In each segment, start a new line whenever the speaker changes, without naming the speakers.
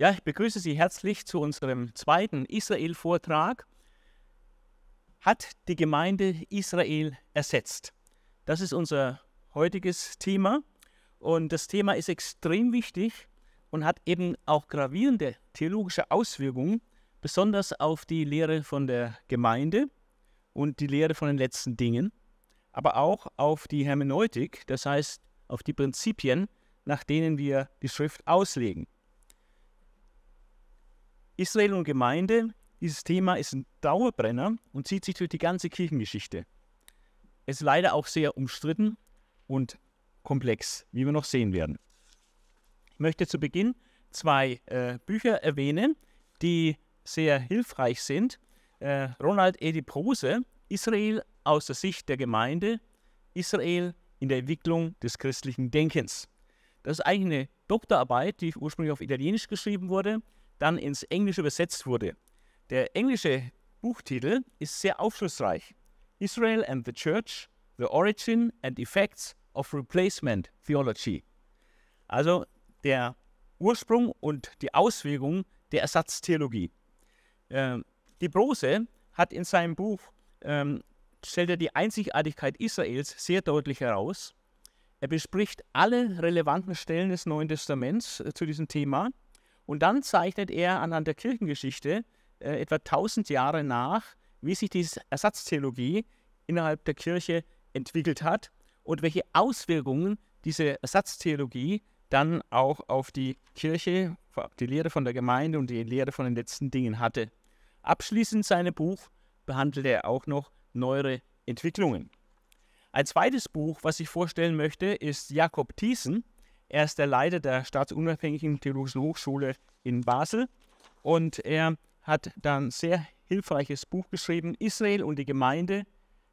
Ja, ich begrüße Sie herzlich zu unserem zweiten Israel-Vortrag. Hat die Gemeinde Israel ersetzt? Das ist unser heutiges Thema und das Thema ist extrem wichtig und hat eben auch gravierende theologische Auswirkungen, besonders auf die Lehre von der Gemeinde und die Lehre von den letzten Dingen, aber auch auf die Hermeneutik, das heißt auf die Prinzipien, nach denen wir die Schrift auslegen. Israel und Gemeinde, dieses Thema ist ein Dauerbrenner und zieht sich durch die ganze Kirchengeschichte. Es ist leider auch sehr umstritten und komplex, wie wir noch sehen werden. Ich möchte zu Beginn zwei äh, Bücher erwähnen, die sehr hilfreich sind. Äh, Ronald Edi Prose, Israel aus der Sicht der Gemeinde, Israel in der Entwicklung des christlichen Denkens. Das ist eigentlich eine Doktorarbeit, die ursprünglich auf Italienisch geschrieben wurde, dann ins Englische übersetzt wurde. Der englische Buchtitel ist sehr aufschlussreich. Israel and the Church, The Origin and Effects of Replacement Theology. Also der Ursprung und die Auswirkungen der Ersatztheologie. Ähm, die Brose hat in seinem Buch, ähm, stellt er die Einzigartigkeit Israels sehr deutlich heraus. Er bespricht alle relevanten Stellen des Neuen Testaments äh, zu diesem Thema und dann zeichnet er anhand der Kirchengeschichte äh, etwa 1000 Jahre nach, wie sich diese Ersatztheologie innerhalb der Kirche entwickelt hat und welche Auswirkungen diese Ersatztheologie dann auch auf die Kirche, die Lehre von der Gemeinde und die Lehre von den letzten Dingen hatte. Abschließend seinem Buch behandelt er auch noch neuere Entwicklungen. Ein zweites Buch, was ich vorstellen möchte, ist Jakob Thiessen. Er ist der Leiter der Staatsunabhängigen Theologischen Hochschule in Basel und er hat dann ein sehr hilfreiches Buch geschrieben, Israel und die Gemeinde,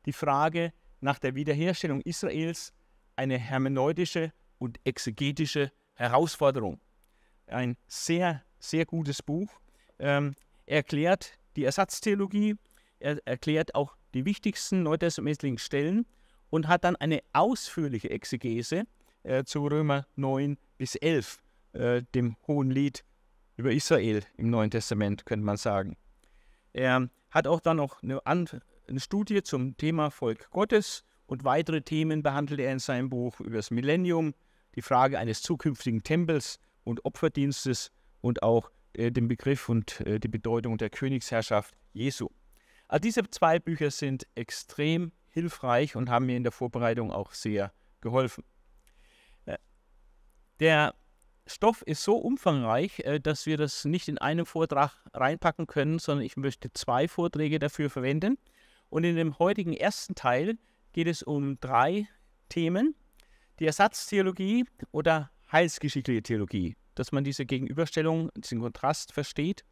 die Frage nach der Wiederherstellung Israels, eine hermeneutische und exegetische Herausforderung. Ein sehr, sehr gutes Buch. Ähm, er erklärt die Ersatztheologie, er erklärt auch die wichtigsten neutestamentlichen Stellen und hat dann eine ausführliche Exegese äh, zu Römer 9 bis 11, äh, dem hohen Lied über Israel im Neuen Testament, könnte man sagen. Er hat auch dann noch eine, eine Studie zum Thema Volk Gottes und weitere Themen behandelt er in seinem Buch über das Millennium, die Frage eines zukünftigen Tempels und Opferdienstes und auch äh, den Begriff und äh, die Bedeutung der Königsherrschaft Jesu. Also diese zwei Bücher sind extrem hilfreich und haben mir in der Vorbereitung auch sehr geholfen. Der Stoff ist so umfangreich, äh, dass wir das nicht in einem Vortrag reinpacken können, sondern ich möchte zwei Vorträge dafür verwenden. Und in dem heutigen ersten Teil geht es um drei Themen. Die Ersatztheologie oder heilsgeschichtliche Theologie, dass man diese Gegenüberstellung, diesen Kontrast versteht.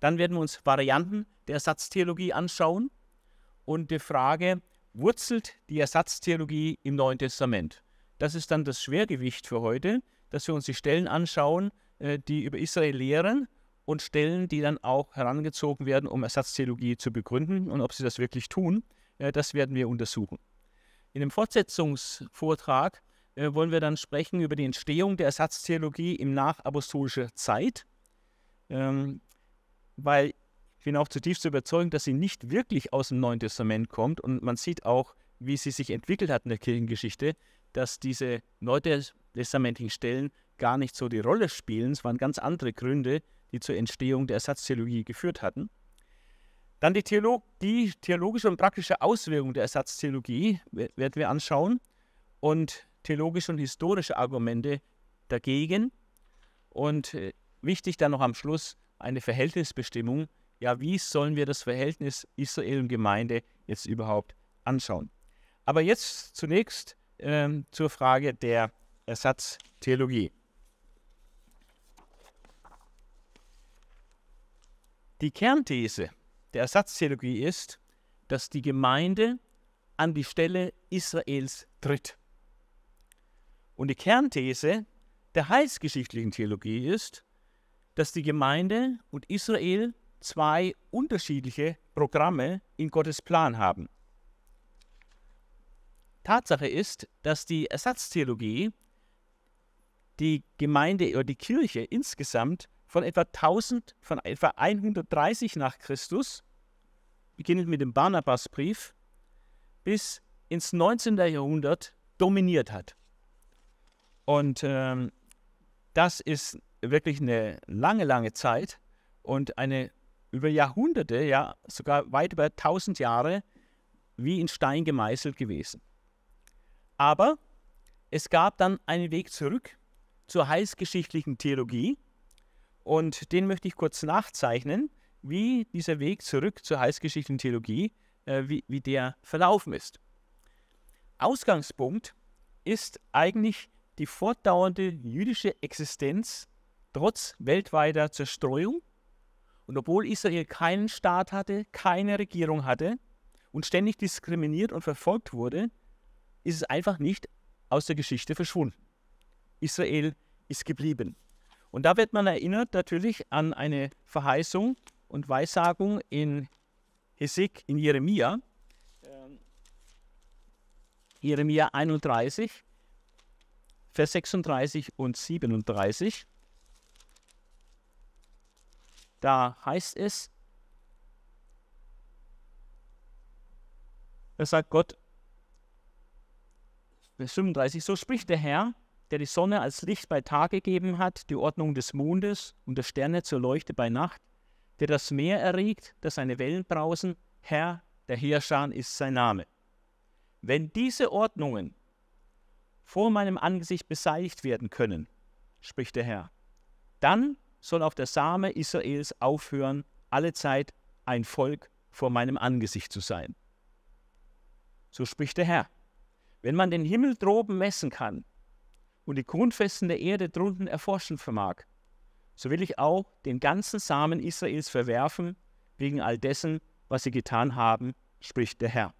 Dann werden wir uns Varianten der Ersatztheologie anschauen und die Frage, wurzelt die Ersatztheologie im Neuen Testament? Das ist dann das Schwergewicht für heute, dass wir uns die Stellen anschauen, äh, die über Israel lehren und Stellen, die dann auch herangezogen werden, um Ersatztheologie zu begründen. Und ob sie das wirklich tun, äh, das werden wir untersuchen. In dem Fortsetzungsvortrag äh, wollen wir dann sprechen über die Entstehung der Ersatztheologie im nachapostolischer Zeit, ähm, weil ich bin auch zutiefst überzeugt, dass sie nicht wirklich aus dem Neuen Testament kommt. Und man sieht auch, wie sie sich entwickelt hat in der Kirchengeschichte, dass diese neutestamentlichen Stellen gar nicht so die Rolle spielen. Es waren ganz andere Gründe, die zur Entstehung der Ersatztheologie geführt hatten. Dann die, Theolog die theologische und praktische Auswirkung der Ersatztheologie werden wir anschauen und theologische und historische Argumente dagegen. Und äh, wichtig dann noch am Schluss eine Verhältnisbestimmung. Ja, wie sollen wir das Verhältnis Israel und Gemeinde jetzt überhaupt anschauen? Aber jetzt zunächst zur Frage der Ersatztheologie. Die Kernthese der Ersatztheologie ist, dass die Gemeinde an die Stelle Israels tritt. Und die Kernthese der heilsgeschichtlichen Theologie ist, dass die Gemeinde und Israel zwei unterschiedliche Programme in Gottes Plan haben. Tatsache ist, dass die Ersatztheologie die Gemeinde oder die Kirche insgesamt von etwa 1000, von etwa 130 nach Christus, beginnend mit dem Barnabasbrief, bis ins 19. Jahrhundert dominiert hat. Und ähm, das ist wirklich eine lange, lange Zeit und eine über Jahrhunderte, ja sogar weit über 1000 Jahre, wie in Stein gemeißelt gewesen. Aber es gab dann einen Weg zurück zur heilsgeschichtlichen Theologie und den möchte ich kurz nachzeichnen, wie dieser Weg zurück zur heilsgeschichtlichen Theologie, äh, wie, wie der verlaufen ist. Ausgangspunkt ist eigentlich die fortdauernde jüdische Existenz trotz weltweiter Zerstreuung. Und obwohl Israel keinen Staat hatte, keine Regierung hatte und ständig diskriminiert und verfolgt wurde, ist es einfach nicht aus der Geschichte verschwunden. Israel ist geblieben. Und da wird man erinnert natürlich an eine Verheißung und Weissagung in Hesek, in Jeremia, Jeremia 31, Vers 36 und 37. Da heißt es, da sagt Gott, Vers 35, so spricht der Herr, der die Sonne als Licht bei Tag gegeben hat, die Ordnung des Mondes und der Sterne zur Leuchte bei Nacht, der das Meer erregt, das seine Wellen brausen, Herr, der Heerschar ist sein Name. Wenn diese Ordnungen vor meinem Angesicht beseitigt werden können, spricht der Herr, dann soll auch der Same Israels aufhören, alle Zeit ein Volk vor meinem Angesicht zu sein. So spricht der Herr. Wenn man den Himmel droben messen kann und die Grundfesten der Erde drunten erforschen vermag, so will ich auch den ganzen Samen Israels verwerfen, wegen all dessen, was sie getan haben, spricht der Herr.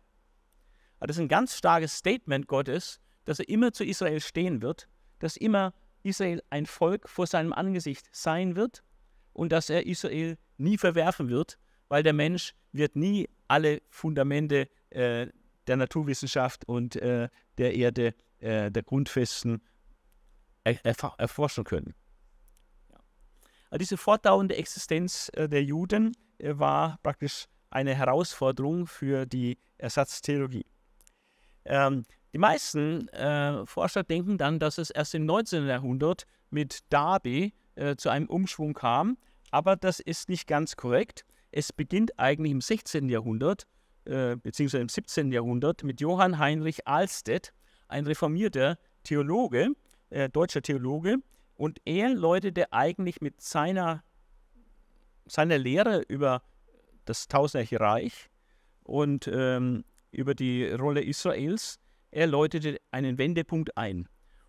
Aber das ist ein ganz starkes Statement Gottes, dass er immer zu Israel stehen wird, dass immer Israel ein Volk vor seinem Angesicht sein wird und dass er Israel nie verwerfen wird, weil der Mensch wird nie alle Fundamente äh, der Naturwissenschaft und äh, der Erde, äh, der Grundfesten er erforschen können. Also diese fortdauernde Existenz äh, der Juden äh, war praktisch eine Herausforderung für die Ersatztheologie. Ähm, die meisten äh, Forscher denken dann, dass es erst im 19. Jahrhundert mit Darby äh, zu einem Umschwung kam, aber das ist nicht ganz korrekt. Es beginnt eigentlich im 16. Jahrhundert, äh, beziehungsweise im 17. Jahrhundert, mit Johann Heinrich Alstedt, ein reformierter Theologe, äh, deutscher Theologe, und er läutete eigentlich mit seiner, seiner Lehre über das Tausendjährige Reich und ähm, über die Rolle Israels. Er läutete einen Wendepunkt ein.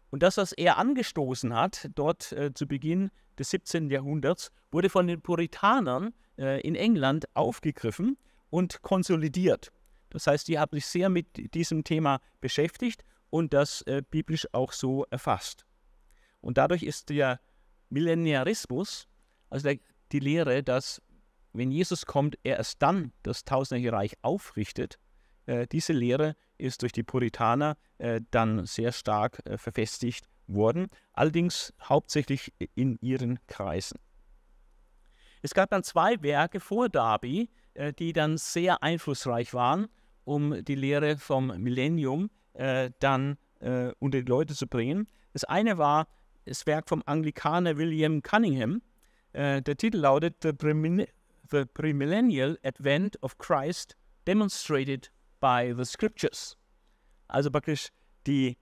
Und das, was er angestoßen hat, dort äh, zu Beginn des 17. Jahrhunderts, wurde von den Puritanern äh, in England aufgegriffen und konsolidiert. Das heißt, die haben sich sehr mit diesem Thema beschäftigt und das äh, biblisch auch so erfasst. Und dadurch ist der Millenarismus, also der, die Lehre, dass wenn Jesus kommt, er erst dann das tausendjährige Reich aufrichtet, äh, diese Lehre ist durch die Puritaner äh, dann sehr stark äh, verfestigt worden, allerdings hauptsächlich in ihren Kreisen. Es gab dann zwei Werke vor Darby, die dann sehr einflussreich waren, um die Lehre vom Millennium äh, dann äh, unter die Leute zu bringen. Das eine war das Werk vom Anglikaner William Cunningham. der Titel lautet The, The Premillennial Advent of Christ Demonstrated by the Scriptures. Also praktisch die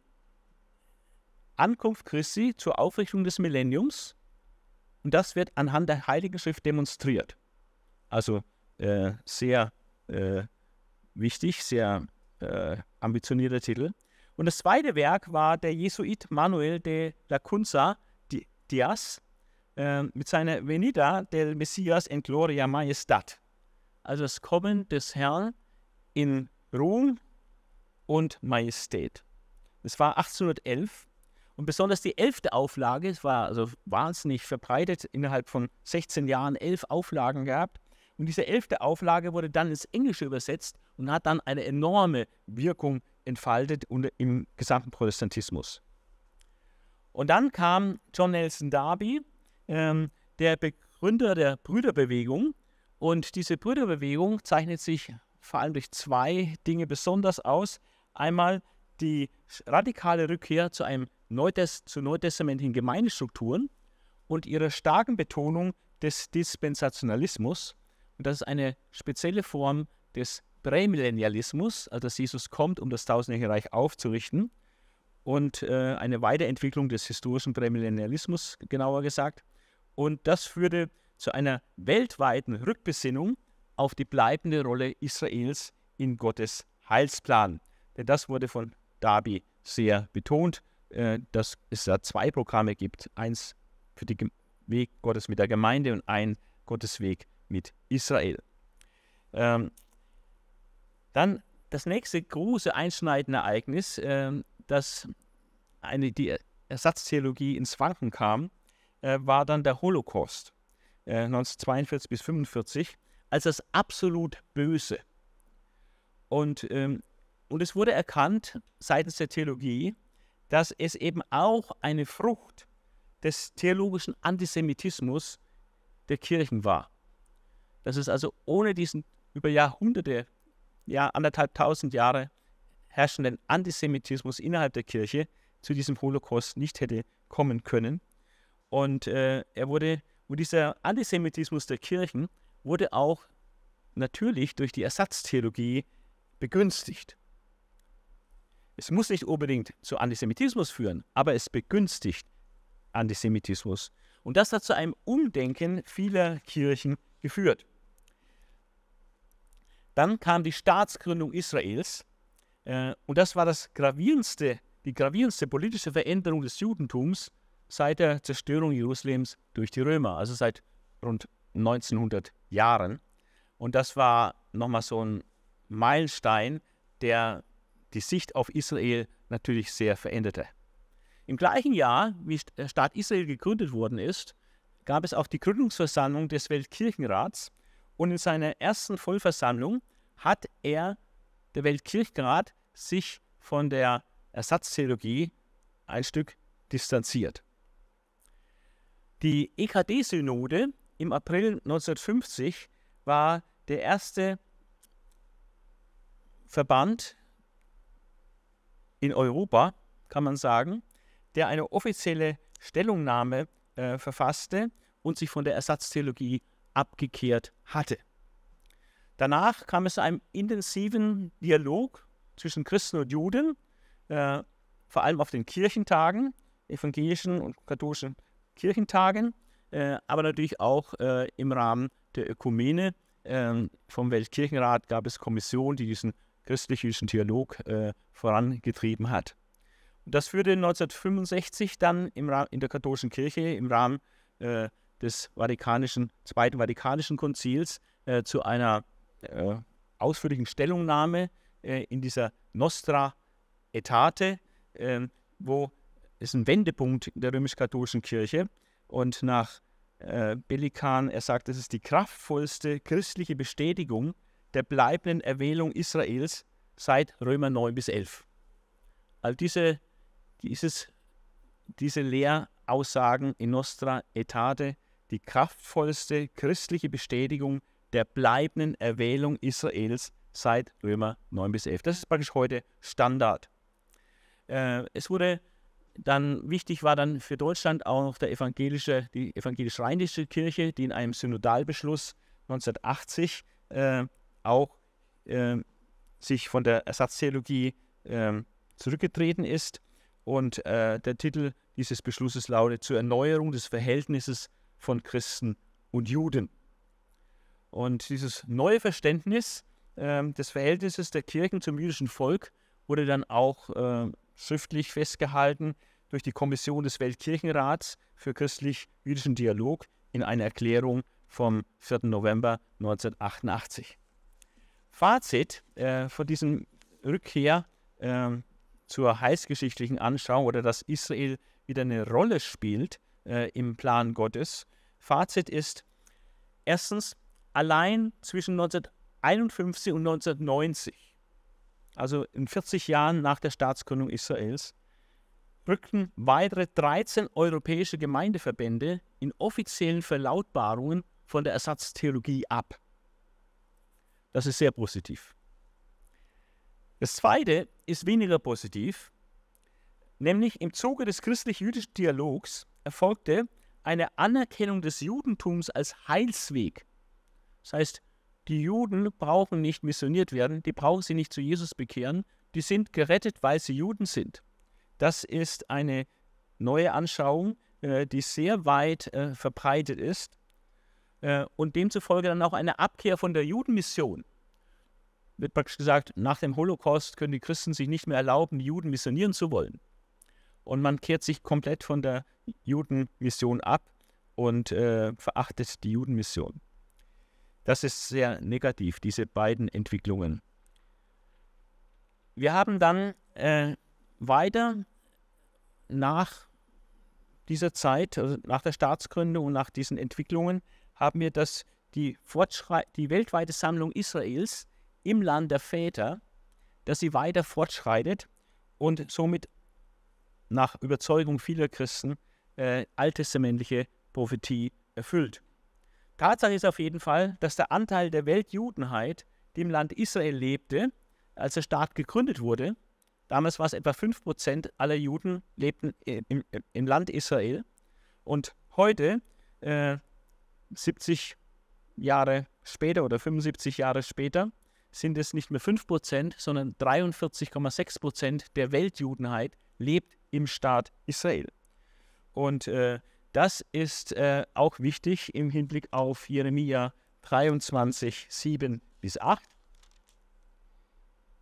Ankunft Christi zur Aufrichtung des Millenniums und das wird anhand der Heiligen Schrift demonstriert. Also äh, sehr äh, wichtig, sehr äh, ambitionierter Titel. Und das zweite Werk war der Jesuit Manuel de la Cunza Diaz äh, mit seiner Venida del Messias en Gloria Majestat. Also das Kommen des Herrn in Ruhm und Majestät. Das war 1811 und besonders die elfte Auflage, es war also wahnsinnig verbreitet, innerhalb von 16 Jahren elf Auflagen gehabt. Und diese elfte Auflage wurde dann ins Englische übersetzt und hat dann eine enorme Wirkung entfaltet im gesamten Protestantismus. Und dann kam John Nelson Darby, ähm, der Begründer der Brüderbewegung. Und diese Brüderbewegung zeichnet sich vor allem durch zwei Dinge besonders aus. Einmal die radikale Rückkehr zu einem Neutest zu neutestamentlichen Gemeindestrukturen und ihrer starken Betonung des Dispensationalismus. Und das ist eine spezielle Form des Prämillennialismus, also dass Jesus kommt, um das tausendjährige Reich aufzurichten. Und äh, eine Weiterentwicklung des historischen Prämillennialismus, genauer gesagt. Und das führte zu einer weltweiten Rückbesinnung auf die bleibende Rolle Israels in Gottes Heilsplan. Denn das wurde von Darby sehr betont, äh, dass es da zwei Programme gibt. Eins für den Weg Gottes mit der Gemeinde und ein Gottes Weg mit Israel. Ähm, dann das nächste große einschneidende Ereignis, äh, dass eine, die Ersatztheologie ins Wanken kam, äh, war dann der Holocaust äh, 1942 bis 1945 als das absolut Böse. Und, ähm, und es wurde erkannt seitens der Theologie, dass es eben auch eine Frucht des theologischen Antisemitismus der Kirchen war. Dass es also ohne diesen über Jahrhunderte, ja anderthalb tausend Jahre herrschenden Antisemitismus innerhalb der Kirche zu diesem Holocaust nicht hätte kommen können. Und äh, er wurde, und dieser Antisemitismus der Kirchen wurde auch natürlich durch die Ersatztheologie begünstigt. Es muss nicht unbedingt zu Antisemitismus führen, aber es begünstigt Antisemitismus. Und das hat zu einem Umdenken vieler Kirchen geführt. Dann kam die Staatsgründung Israels äh, und das war das gravierendste, die gravierendste politische Veränderung des Judentums seit der Zerstörung Jerusalems durch die Römer, also seit rund 1900 Jahren. Und das war nochmal so ein Meilenstein, der die Sicht auf Israel natürlich sehr veränderte. Im gleichen Jahr, wie der Staat Israel gegründet worden ist, gab es auch die Gründungsversammlung des Weltkirchenrats und in seiner ersten Vollversammlung hat er, der Weltkirchenrat, sich von der Ersatztheologie ein Stück distanziert. Die EKD-Synode im April 1950 war der erste Verband in Europa, kann man sagen, der eine offizielle Stellungnahme äh, verfasste und sich von der Ersatztheologie abgekehrt hatte. Danach kam es zu einem intensiven Dialog zwischen Christen und Juden, äh, vor allem auf den Kirchentagen, evangelischen und katholischen Kirchentagen, äh, aber natürlich auch äh, im Rahmen der Ökumene. Ähm, vom Weltkirchenrat gab es Kommissionen, die diesen christlich-jüdischen Dialog äh, vorangetrieben hat. Und das führte 1965 dann im in der katholischen Kirche im Rahmen äh, des Vatikanischen, Zweiten Vatikanischen Konzils äh, zu einer äh, ausführlichen Stellungnahme äh, in dieser Nostra Etate, ähm, wo es ein Wendepunkt in der römisch-katholischen Kirche und nach äh, Bellikan, er sagt, es ist die kraftvollste christliche Bestätigung der bleibenden Erwählung Israels seit Römer 9 bis 11. All diese, dieses, diese Lehraussagen in Nostra Etate, die kraftvollste christliche Bestätigung der bleibenden Erwählung Israels seit Römer 9 bis 11. Das ist praktisch heute Standard. Äh, es wurde dann wichtig war dann für Deutschland auch noch der evangelische, die evangelisch-rheinische Kirche, die in einem Synodalbeschluss 1980 äh, auch äh, sich von der Ersatztheologie äh, zurückgetreten ist. Und äh, der Titel dieses Beschlusses lautet zur Erneuerung des Verhältnisses von Christen und Juden. Und dieses neue Verständnis ähm, des Verhältnisses der Kirchen zum jüdischen Volk wurde dann auch äh, schriftlich festgehalten durch die Kommission des Weltkirchenrats für christlich-jüdischen Dialog in einer Erklärung vom 4. November 1988. Fazit äh, von diesem Rückkehr äh, zur heilsgeschichtlichen Anschauung oder dass Israel wieder eine Rolle spielt äh, im Plan Gottes. Fazit ist, erstens, allein zwischen 1951 und 1990, also in 40 Jahren nach der Staatsgründung Israels, rückten weitere 13 europäische Gemeindeverbände in offiziellen Verlautbarungen von der Ersatztheologie ab. Das ist sehr positiv. Das zweite ist weniger positiv, nämlich im Zuge des christlich-jüdischen Dialogs erfolgte eine Anerkennung des Judentums als Heilsweg. Das heißt, die Juden brauchen nicht missioniert werden, die brauchen sie nicht zu Jesus bekehren, die sind gerettet, weil sie Juden sind. Das ist eine neue Anschauung, äh, die sehr weit äh, verbreitet ist äh, und demzufolge dann auch eine Abkehr von der Judenmission. Wird praktisch gesagt, nach dem Holocaust können die Christen sich nicht mehr erlauben, Juden missionieren zu wollen. Und man kehrt sich komplett von der Judenmission ab und äh, verachtet die Judenmission. Das ist sehr negativ, diese beiden Entwicklungen. Wir haben dann äh, weiter nach dieser Zeit, also nach der Staatsgründung und nach diesen Entwicklungen, haben wir das, die, die weltweite Sammlung Israels im Land der Väter, dass sie weiter fortschreitet und somit nach Überzeugung vieler Christen äh, alttestamentliche Prophetie erfüllt. Tatsache ist auf jeden Fall, dass der Anteil der Weltjudenheit, die im Land Israel lebte, als der Staat gegründet wurde, damals war es etwa 5% aller Juden lebten im, im, Land Israel und heute, äh, 70 Jahre später oder 75 Jahre später, sind es nicht mehr 5%, sondern 43,6% der Weltjudenheit lebt im Staat Israel. Und äh, das ist äh, auch wichtig im Hinblick auf Jeremia 23, 7 bis 8.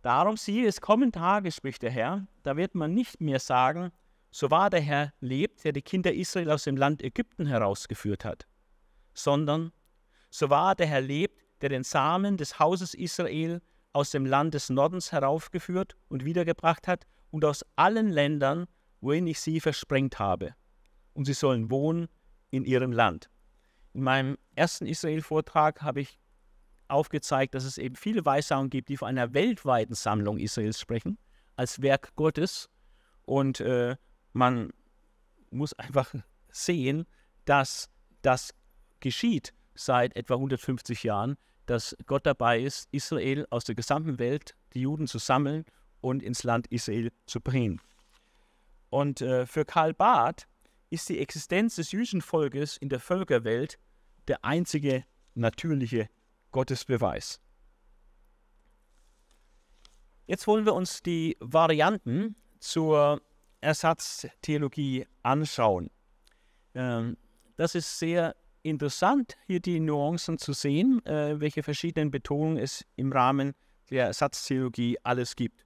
Darum siehe, es kommen Tage, spricht der Herr, da wird man nicht mehr sagen, so wahr der Herr lebt, der die Kinder Israel aus dem Land Ägypten herausgeführt hat, sondern so wahr der Herr lebt, der den Samen des Hauses Israel aus dem Land des Nordens heraufgeführt und wiedergebracht hat und aus allen Ländern, wohin ich sie versprengt habe. Und sie sollen wohnen in ihrem Land. In meinem ersten Israel-Vortrag habe ich aufgezeigt, dass es eben viele Weissagungen gibt, die von einer weltweiten Sammlung Israels sprechen, als Werk Gottes. Und äh, man muss einfach sehen, dass das geschieht seit etwa 150 Jahren, dass Gott dabei ist, Israel aus der gesamten Welt, die Juden zu sammeln und ins Land Israel zu bringen. Und äh, für Karl Barth ist die Existenz des jüdischen Volkes in der Völkerwelt der einzige natürliche Gottesbeweis. Jetzt wollen wir uns die Varianten zur Ersatztheologie anschauen. Ähm, das ist sehr interessant, hier die Nuancen zu sehen, äh, welche verschiedenen Betonungen es im Rahmen der Ersatztheologie alles gibt.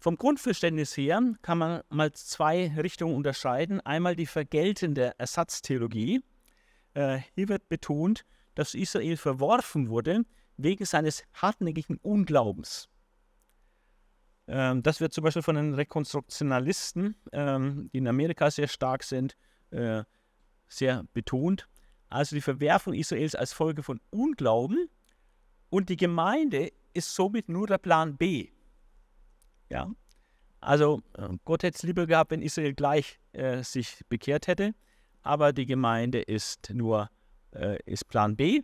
Vom Grundverständnis her kann man mal zwei Richtungen unterscheiden. Einmal die vergeltende Ersatztheologie. Äh, hier wird betont, dass Israel verworfen wurde wegen seines hartnäckigen Unglaubens. Ähm, das wird zum Beispiel von den Rekonstruktionalisten, ähm, die in Amerika sehr stark sind, äh, sehr betont. Also die Verwerfung Israels als Folge von Unglauben und die Gemeinde ist somit nur der Plan B. Ja, also äh, Gott hätte es lieber gehabt, wenn Israel gleich äh, sich bekehrt hätte, aber die Gemeinde ist nur äh, ist Plan B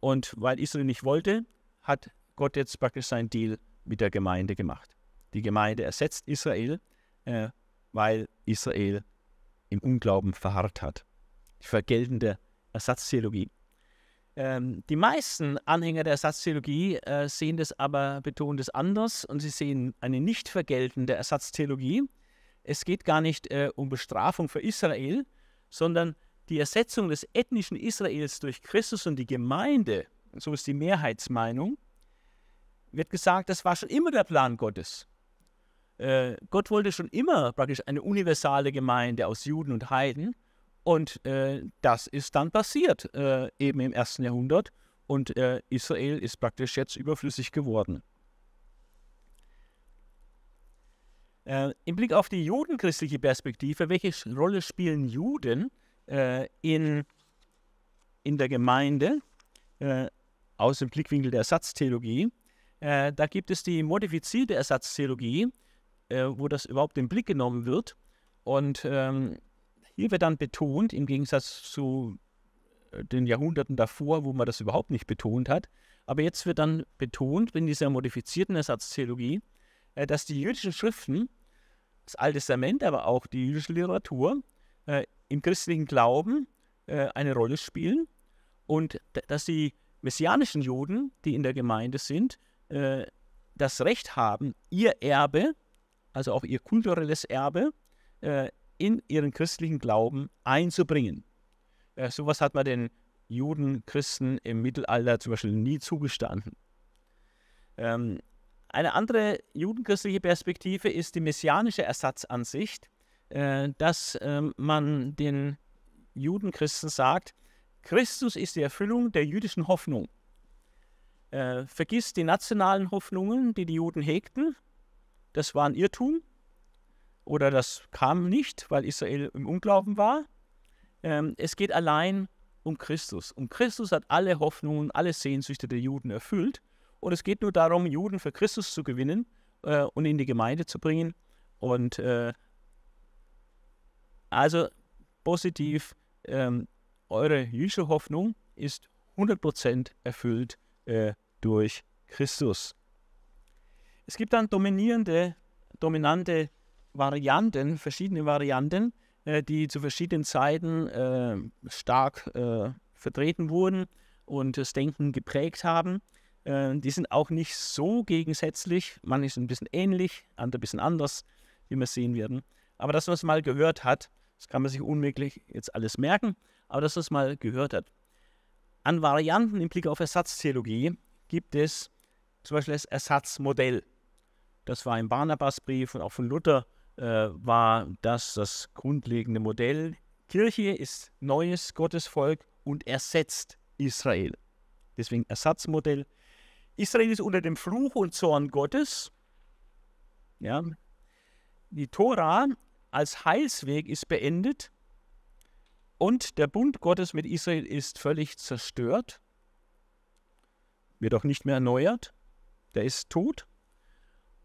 und weil Israel nicht wollte, hat Gott jetzt praktisch seinen Deal mit der Gemeinde gemacht. Die Gemeinde ersetzt Israel, äh, weil Israel im Unglauben verharrt hat. Die vergeltende Ersatztheologie. Ähm, die meisten Anhänger der Ersatztheologie äh, sehen das aber, betonen das anders und sie sehen eine nicht vergeltende Ersatztheologie. Es geht gar nicht äh, um Bestrafung für Israel, sondern die Ersetzung des ethnischen Israels durch Christus und die Gemeinde, so ist die Mehrheitsmeinung, wird gesagt, das war schon immer der Plan Gottes. Äh, Gott wollte schon immer praktisch eine universale Gemeinde aus Juden und Heiden und äh, das ist dann passiert, äh, eben im ersten Jahrhundert. Und äh, Israel ist praktisch jetzt überflüssig geworden. Äh, Im Blick auf die judenchristliche Perspektive, welche Rolle spielen Juden äh, in, in der Gemeinde äh, aus dem Blickwinkel der Ersatztheologie? da gibt es die modifizierte Ersatztheologie, wo das überhaupt in Blick genommen wird. und ähm, hier wird dann betont, im Gegensatz zu äh, den Jahrhunderten davor, wo man das überhaupt nicht betont hat, aber jetzt wird dann betont in dieser modifizierten Ersatztheologie, äh, dass die jüdischen Schriften, das Alte Testament, aber auch die jüdische Literatur äh, im christlichen Glauben eine Rolle spielen und dass die messianischen Juden, die in der Gemeinde sind, das Recht haben, ihr Erbe, also auch ihr kulturelles Erbe, in ihren christlichen Glauben einzubringen. Äh, sowas hat man den Juden, Christen im Mittelalter zum Beispiel nie zugestanden. Ähm, eine andere judenchristliche Perspektive ist die messianische Ersatzansicht, äh, dass äh, man den Judenchristen sagt, Christus ist die Erfüllung der jüdischen Hoffnung. Äh, vergiss die nationalen Hoffnungen, die die Juden hegten. Das war ein Irrtum oder das kam nicht, weil Israel im Unglauben war. Ähm, es geht allein um Christus. Und Christus hat alle Hoffnungen, alle Sehnsüchte der Juden erfüllt. Und es geht nur darum, Juden für Christus zu gewinnen äh, und in die Gemeinde zu bringen. Und äh, also positiv, ähm, eure jüdische Hoffnung ist 100% erfüllt äh, durch Christus. Es gibt dann dominierende, dominante Varianten, verschiedene Varianten, äh, die zu verschiedenen Zeiten äh, stark äh, vertreten wurden und das Denken geprägt haben. Äh, die sind auch nicht so gegensätzlich, manche sind ein bisschen ähnlich, andere ein bisschen anders, wie wir sehen werden. Aber dass man mal gehört hat, das kann man sich unmöglich jetzt alles merken, aber dass man mal gehört hat. An Varianten im Blick auf Ersatztheologie gibt es zum Beispiel das Ersatzmodell. Das war im Barnabasbrief und auch von Luther war das das grundlegende Modell. Kirche ist neues Gottesvolk und ersetzt Israel. Deswegen Ersatzmodell. Israel ist unter dem Fluch und Zorn Gottes. Ja. Die Tora als Heilsweg ist beendet und der Bund Gottes mit Israel ist völlig zerstört, wird auch nicht mehr erneuert, der ist tot.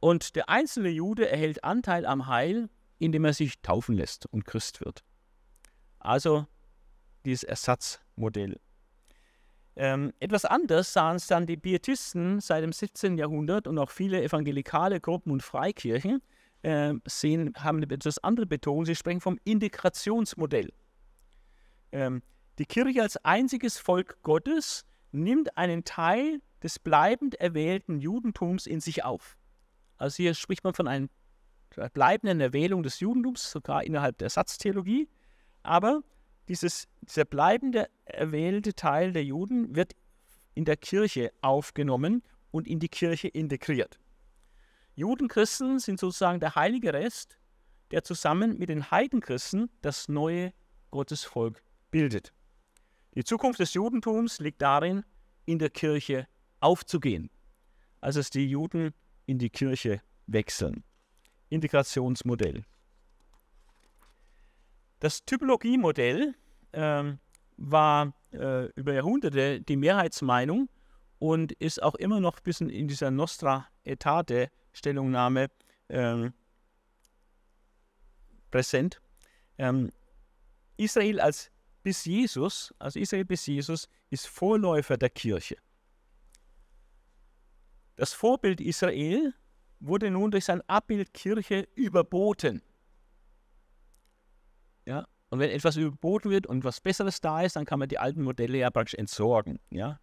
Und der einzelne Jude erhält Anteil am Heil, indem er sich taufen lässt und Christ wird. Also dieses Ersatzmodell. Ähm, etwas anders sahen es dann die Pietisten seit dem 17. Jahrhundert und auch viele evangelikale Gruppen und Freikirchen äh, sehen, haben etwas andere Betonung. Sie sprechen vom Integrationsmodell. Ähm, die Kirche als einziges Volk Gottes nimmt einen Teil des bleibend erwählten Judentums in sich auf. Also hier spricht man von einer bleibenden Erwählung des Judentums, sogar innerhalb der Ersatztheologie. Aber dieses, dieser bleibende erwählte Teil der Juden wird in der Kirche aufgenommen und in die Kirche integriert. Judenchristen sind sozusagen der heilige Rest, der zusammen mit den Heidenchristen das neue Gottesvolk bildet. Die Zukunft des Judentums liegt darin, in der Kirche aufzugehen. Also dass die Juden in die Kirche wechseln. Integrationsmodell. Das Typologiemodell ähm, war äh, über Jahrhunderte die Mehrheitsmeinung und ist auch immer noch ein bisschen in dieser Nostra Aetate Stellungnahme ähm, präsent. Ähm, Israel als bis Jesus, also Israel bis Jesus, ist Vorläufer der Kirche. Das Vorbild Israel wurde nun durch sein Abbild Kirche überboten. Ja, und wenn etwas überboten wird und was Besseres da ist, dann kann man die alten Modelle ja praktisch entsorgen. Ja.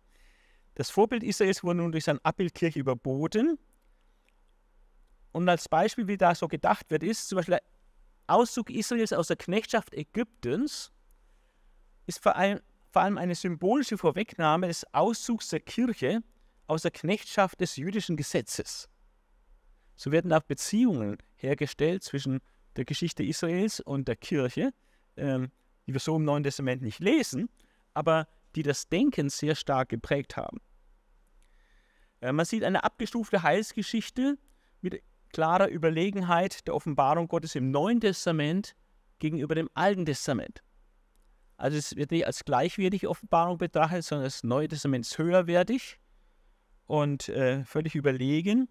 Das Vorbild Israels wurde nun durch sein Abbild Kirche überboten. Und als Beispiel, wie da so gedacht wird, ist zum Beispiel der Auszug Israels aus der Knechtschaft Ägyptens ist vor allem, vor allem eine symbolische Vorwegnahme des Auszugs der Kirche aus der Knechtschaft des jüdischen Gesetzes. So werden auch Beziehungen hergestellt zwischen der Geschichte Israels und der Kirche, ähm, die wir so im Neuen Testament nicht lesen, aber die das Denken sehr stark geprägt haben. Äh, man sieht eine abgestufte Heilsgeschichte mit klarer Überlegenheit der Offenbarung Gottes im Neuen Testament gegenüber dem Alten Testament. Also es wird nicht als gleichwertige Offenbarung betrachtet, sondern das Neue Testament ist höherwertig und äh, völlig überlegen.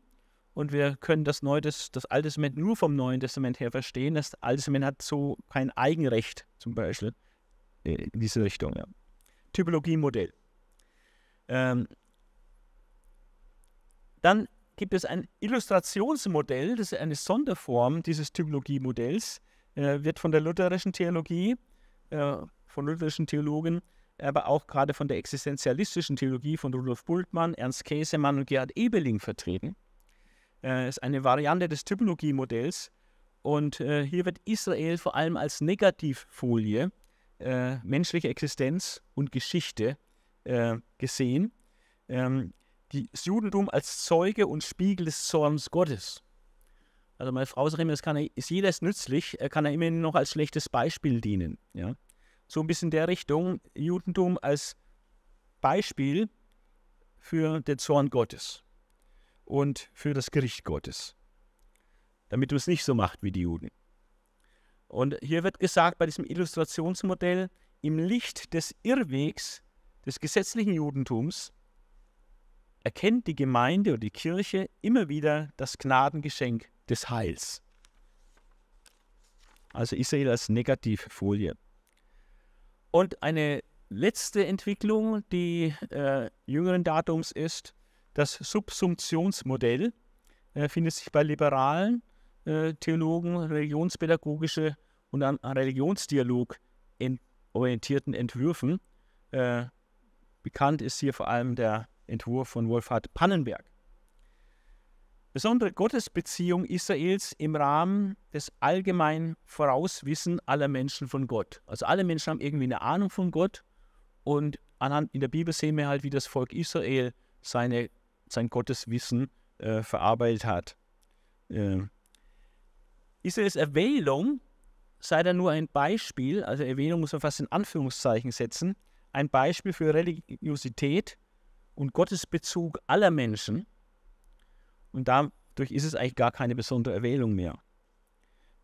und wir können das Neue, das, Alte Testament nur vom Neuen Testament her verstehen. Das Alte Testament hat so kein Eigenrecht zum Beispiel in diese Richtung. Ja. Typologiemodell. Ähm, dann gibt es ein Illustrationsmodell, das ist eine Sonderform dieses Typologiemodells, äh, wird von der lutherischen Theologie, äh, von lutherischen Theologen, aber auch gerade von der existenzialistischen Theologie von Rudolf Bultmann, Ernst Käsemann und Gerhard Ebeling vertreten. Äh, ist eine Variante des Typologiemodells und äh, hier wird Israel vor allem als Negativfolie äh, menschliche Existenz und Geschichte äh, gesehen. Ähm, das Judentum als Zeuge und Spiegel des Zorns Gottes. Also meine Frau sagt immer, es kann, ist jedes nützlich, kann er immerhin noch als schlechtes Beispiel dienen. Ja? So ein bisschen der Richtung, Judentum als Beispiel für den Zorn Gottes und für das Gericht Gottes, damit du es nicht so machst wie die Juden. Und hier wird gesagt bei diesem Illustrationsmodell, im Licht des Irrwegs des gesetzlichen Judentums erkennt die Gemeinde oder die Kirche immer wieder das Gnadengeschenk des Heils. Also Israel als Negativfolie. Und eine letzte Entwicklung, die äh, jüngeren Datums ist, das Subsumptionsmodell, äh, findet sich bei liberalen äh, Theologen, religionspädagogische und an, an Religionsdialog in, orientierten Entwürfen. Äh, bekannt ist hier vor allem der Entwurf von Wolfhard Pannenberg. Besondere Gottesbeziehung Israels im Rahmen des allgemeinen Vorauswissen aller Menschen von Gott. Also alle Menschen haben irgendwie eine Ahnung von Gott und anhand in der Bibel sehen wir halt, wie das Volk Israel seine, sein Gotteswissen äh, verarbeitet hat. Äh, Israels Erwählung sei dann nur ein Beispiel, also Erwählung muss man fast in Anführungszeichen setzen, ein Beispiel für Religiosität und Gottesbezug aller Menschen und dadurch ist es eigentlich gar keine besondere Erwählung mehr.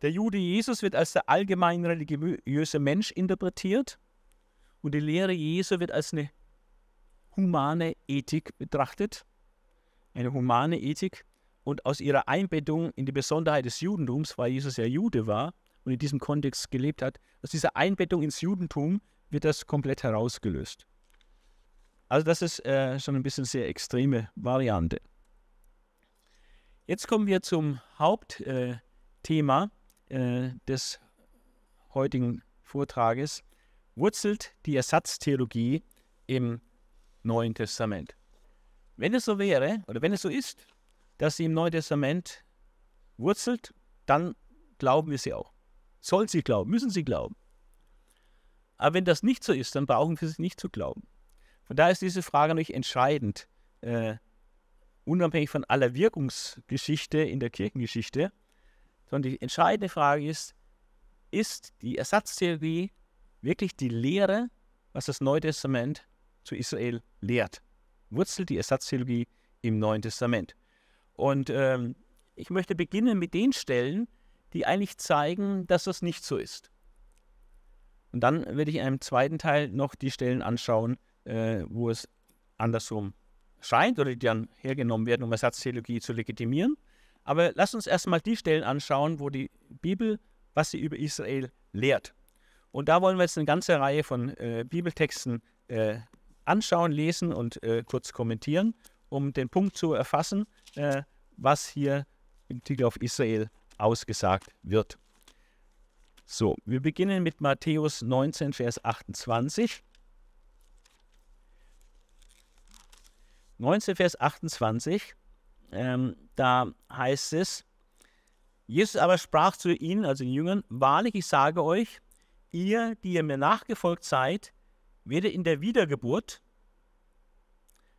Der Jude Jesus wird als der allgemein religiöse Mensch interpretiert und die Lehre Jesu wird als eine humane Ethik betrachtet. Eine humane Ethik und aus ihrer Einbettung in die Besonderheit des Judentums, weil Jesus ja Jude war und in diesem Kontext gelebt hat, aus dieser Einbettung ins Judentum wird das komplett herausgelöst. Also das ist äh, schon ein bisschen sehr extreme Variante. Jetzt kommen wir zum Hauptthema äh, des heutigen Vortrages. Wurzelt die Ersatztheologie im Neuen Testament? Wenn es so wäre, oder wenn es so ist, dass sie im Neuen Testament wurzelt, dann glauben wir sie auch. Soll sie glauben, müssen sie glauben. Aber wenn das nicht so ist, dann brauchen wir sie nicht zu glauben. Von daher ist diese Frage natürlich entscheidend. Äh, unabhängig von aller Wirkungsgeschichte in der Kirchengeschichte, sondern die entscheidende Frage ist, ist die Ersatztheorie wirklich die Lehre, was das Neue Testament zu Israel lehrt? Wurzelt die Ersatztheologie im Neuen Testament? Und ähm, ich möchte beginnen mit den Stellen, die eigentlich zeigen, dass das nicht so ist. Und dann werde ich in einem zweiten Teil noch die Stellen anschauen, äh, wo es andersrum scheint oder die dann hergenommen werden, um Ersatztheologie zu legitimieren. Aber lass uns erstmal die Stellen anschauen, wo die Bibel, was sie über Israel lehrt. Und da wollen wir jetzt eine ganze Reihe von äh, Bibeltexten äh, anschauen, lesen und äh, kurz kommentieren, um den Punkt zu erfassen, äh, was hier im Titel auf Israel ausgesagt wird. So, wir beginnen mit Matthäus 19, Vers 28. 19, Vers 28, ähm, da heißt es, Jesus aber sprach zu ihnen, also den Jüngern, wahrlich, ich sage euch, ihr, die ihr mir nachgefolgt seid, werdet in der Wiedergeburt,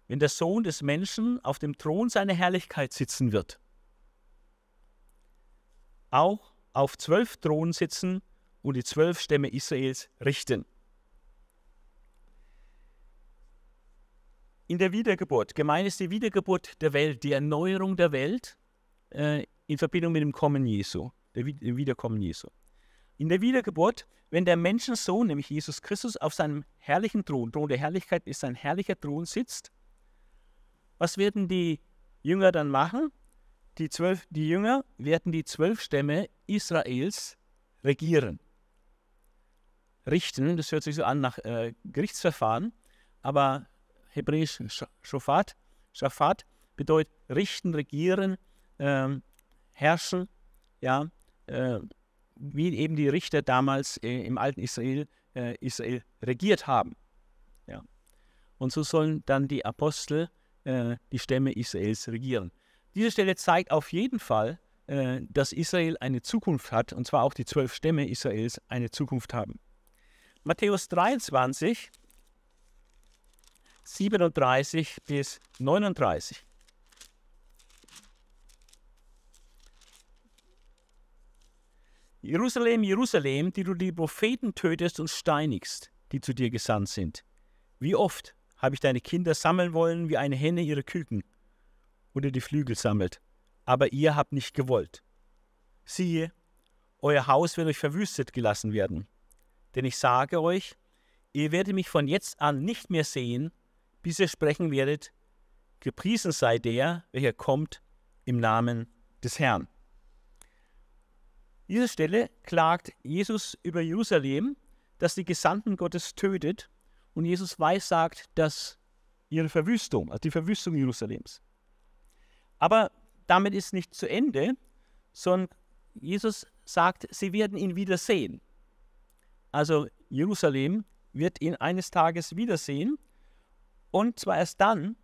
wenn der Sohn des Menschen auf dem Thron seiner Herrlichkeit sitzen wird, auch auf zwölf Thronen sitzen und die zwölf Stämme Israels richten. In der Wiedergeburt. Gemeint ist die Wiedergeburt der Welt, die Erneuerung der Welt äh, in Verbindung mit dem Kommen Jesu, dem Wiederkommen Jesu. In der Wiedergeburt, wenn der Menschensohn, nämlich Jesus Christus, auf seinem herrlichen Thron, Thron der Herrlichkeit ist sein herrlicher Thron sitzt, was werden die Jünger dann machen? die, zwölf, die Jünger werden die zwölf Stämme Israels regieren. Richten, das hört sich so an nach äh, Gerichtsverfahren, aber hebräisch Shofat, Shafat bedeutet richten, regieren, ähm, herrschen, ja, äh, wie eben die Richter damals äh, im alten Israel, äh, Israel regiert haben. Ja. Und so sollen dann die Apostel äh, die Stämme Israels regieren. Diese Stelle zeigt auf jeden Fall, äh, dass Israel eine Zukunft hat, und zwar auch die zwölf Stämme Israels eine Zukunft haben. Matthäus 23, 37 bis 39. Jerusalem, Jerusalem, die du die Propheten tötest und steinigst, die zu dir gesandt sind. Wie oft habe ich deine Kinder sammeln wollen, wie eine Henne ihre Küken oder die Flügel sammelt, aber ihr habt nicht gewollt. Siehe, euer Haus wird euch verwüstet gelassen werden. Denn ich sage euch, ihr werdet mich von jetzt an nicht mehr sehen, bis ihr sprechen werdet, gepriesen sei der, welcher kommt im Namen des Herrn. Diese Stelle klagt Jesus über Jerusalem, dass die Gesandten Gottes tötet und Jesus weissagt, dass ihre Verwüstung, also die Verwüstung Jerusalems. Aber damit ist nicht zu Ende, sondern Jesus sagt, sie werden ihn wiedersehen. Also Jerusalem wird ihn eines Tages wiedersehen und zwar erst dann,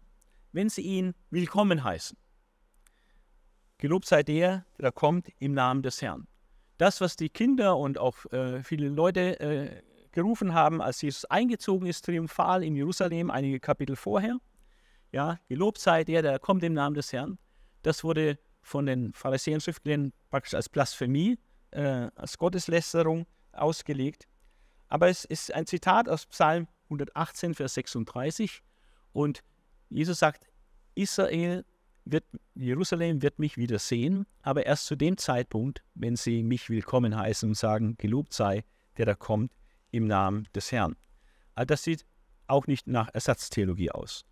wenn sie ihn willkommen heißen. Gelobt sei der, der kommt im Namen des Herrn das, was die Kinder und auch äh, viele Leute äh, gerufen haben, als Jesus eingezogen ist, triumphal in Jerusalem, einige Kapitel vorher. Ja, gelobt sei der, der kommt im Namen des Herrn. Das wurde von den Pharisäern und Schriftgelehrten praktisch als Blasphemie, äh, als Gotteslästerung ausgelegt. Aber es ist ein Zitat aus Psalm 118, Vers 36. Und Jesus sagt, Israel wird, Jerusalem wird mich wieder sehen, aber erst zu dem Zeitpunkt, wenn sie mich willkommen heißen und sagen, gelobt sei, der da kommt im Namen des Herrn. Also das sieht auch nicht nach Ersatztheologie aus.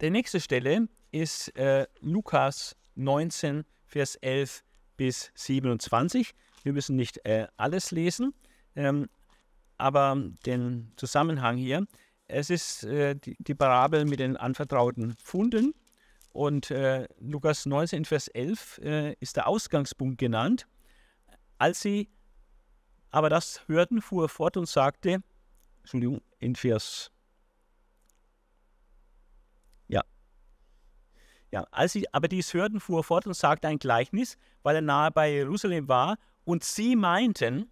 Die nächste Stelle ist äh, Lukas 19, Vers 11 bis 27. Wir müssen nicht äh, alles lesen, ähm, aber den Zusammenhang hier. Es ist äh, die, die, Parabel mit den anvertrauten Funden. Und äh, Lukas 19, Vers 11 äh, ist der Ausgangspunkt genannt. Als sie aber das hörten, fuhr er fort und sagte, Entschuldigung, in Vers. Ja. Ja, als sie aber dies hörten, fuhr er fort und sagte ein Gleichnis, weil er nahe bei Jerusalem war. Und sie meinten,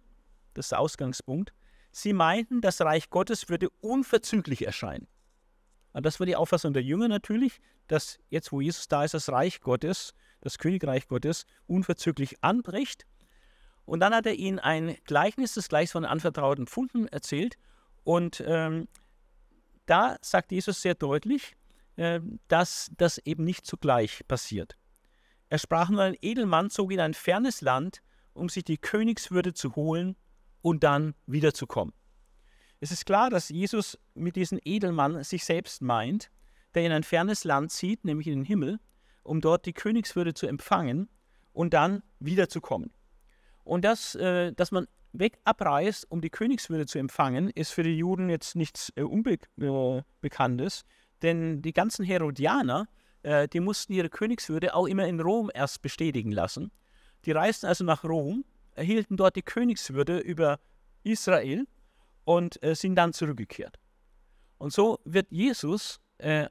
das ist der Ausgangspunkt, Sie meinten, das Reich Gottes würde unverzüglich erscheinen. Und das war die Auffassung der Jünger natürlich, dass jetzt, wo Jesus da ist, das Reich Gottes, das Königreich Gottes, unverzüglich anbricht. Und dann hat er ihnen ein Gleichnis, das Gleichnis von anvertrauten Funden erzählt. Und ähm, da sagt Jesus sehr deutlich, äh, dass das eben nicht zugleich passiert. Er sprach nur, ein Edelmann zog in ein fernes Land, um sich die Königswürde zu holen und dann wiederzukommen. Es ist klar, dass Jesus mit diesem Edelmann sich selbst meint, der in ein fernes Land zieht, nämlich in den Himmel, um dort die Königswürde zu empfangen und dann wiederzukommen. Und das, äh, dass man weg abreist, um die Königswürde zu empfangen, ist für die Juden jetzt nichts äh, Unbekanntes, äh, denn die ganzen Herodianer, die mussten ihre Königswürde auch immer in Rom erst bestätigen lassen. Die reisten also nach Rom erhielten dort die Königswürde über Israel und äh, sind dann zurückgekehrt. Und so wird Jesus äh,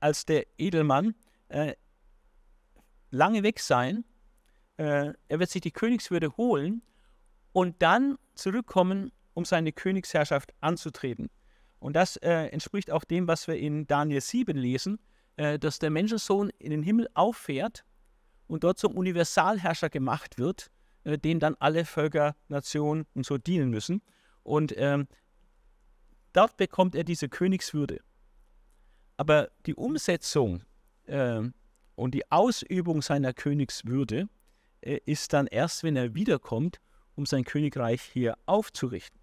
als der Edelmann äh, lange weg sein. Äh, er wird sich die Königswürde holen und dann zurückkommen, um seine Königsherrschaft anzutreten. Und das äh, entspricht auch dem, was wir in Daniel 7 lesen, äh, dass der Menschensohn in den Himmel auffährt und dort zum Universalherrscher gemacht wird äh, denen dann alle Völker, Nationen und so dienen müssen. Und ähm, dort bekommt er diese Königswürde. Aber die Umsetzung äh, und die Ausübung seiner Königswürde äh, ist dann erst, wenn er wiederkommt, um sein Königreich hier aufzurichten.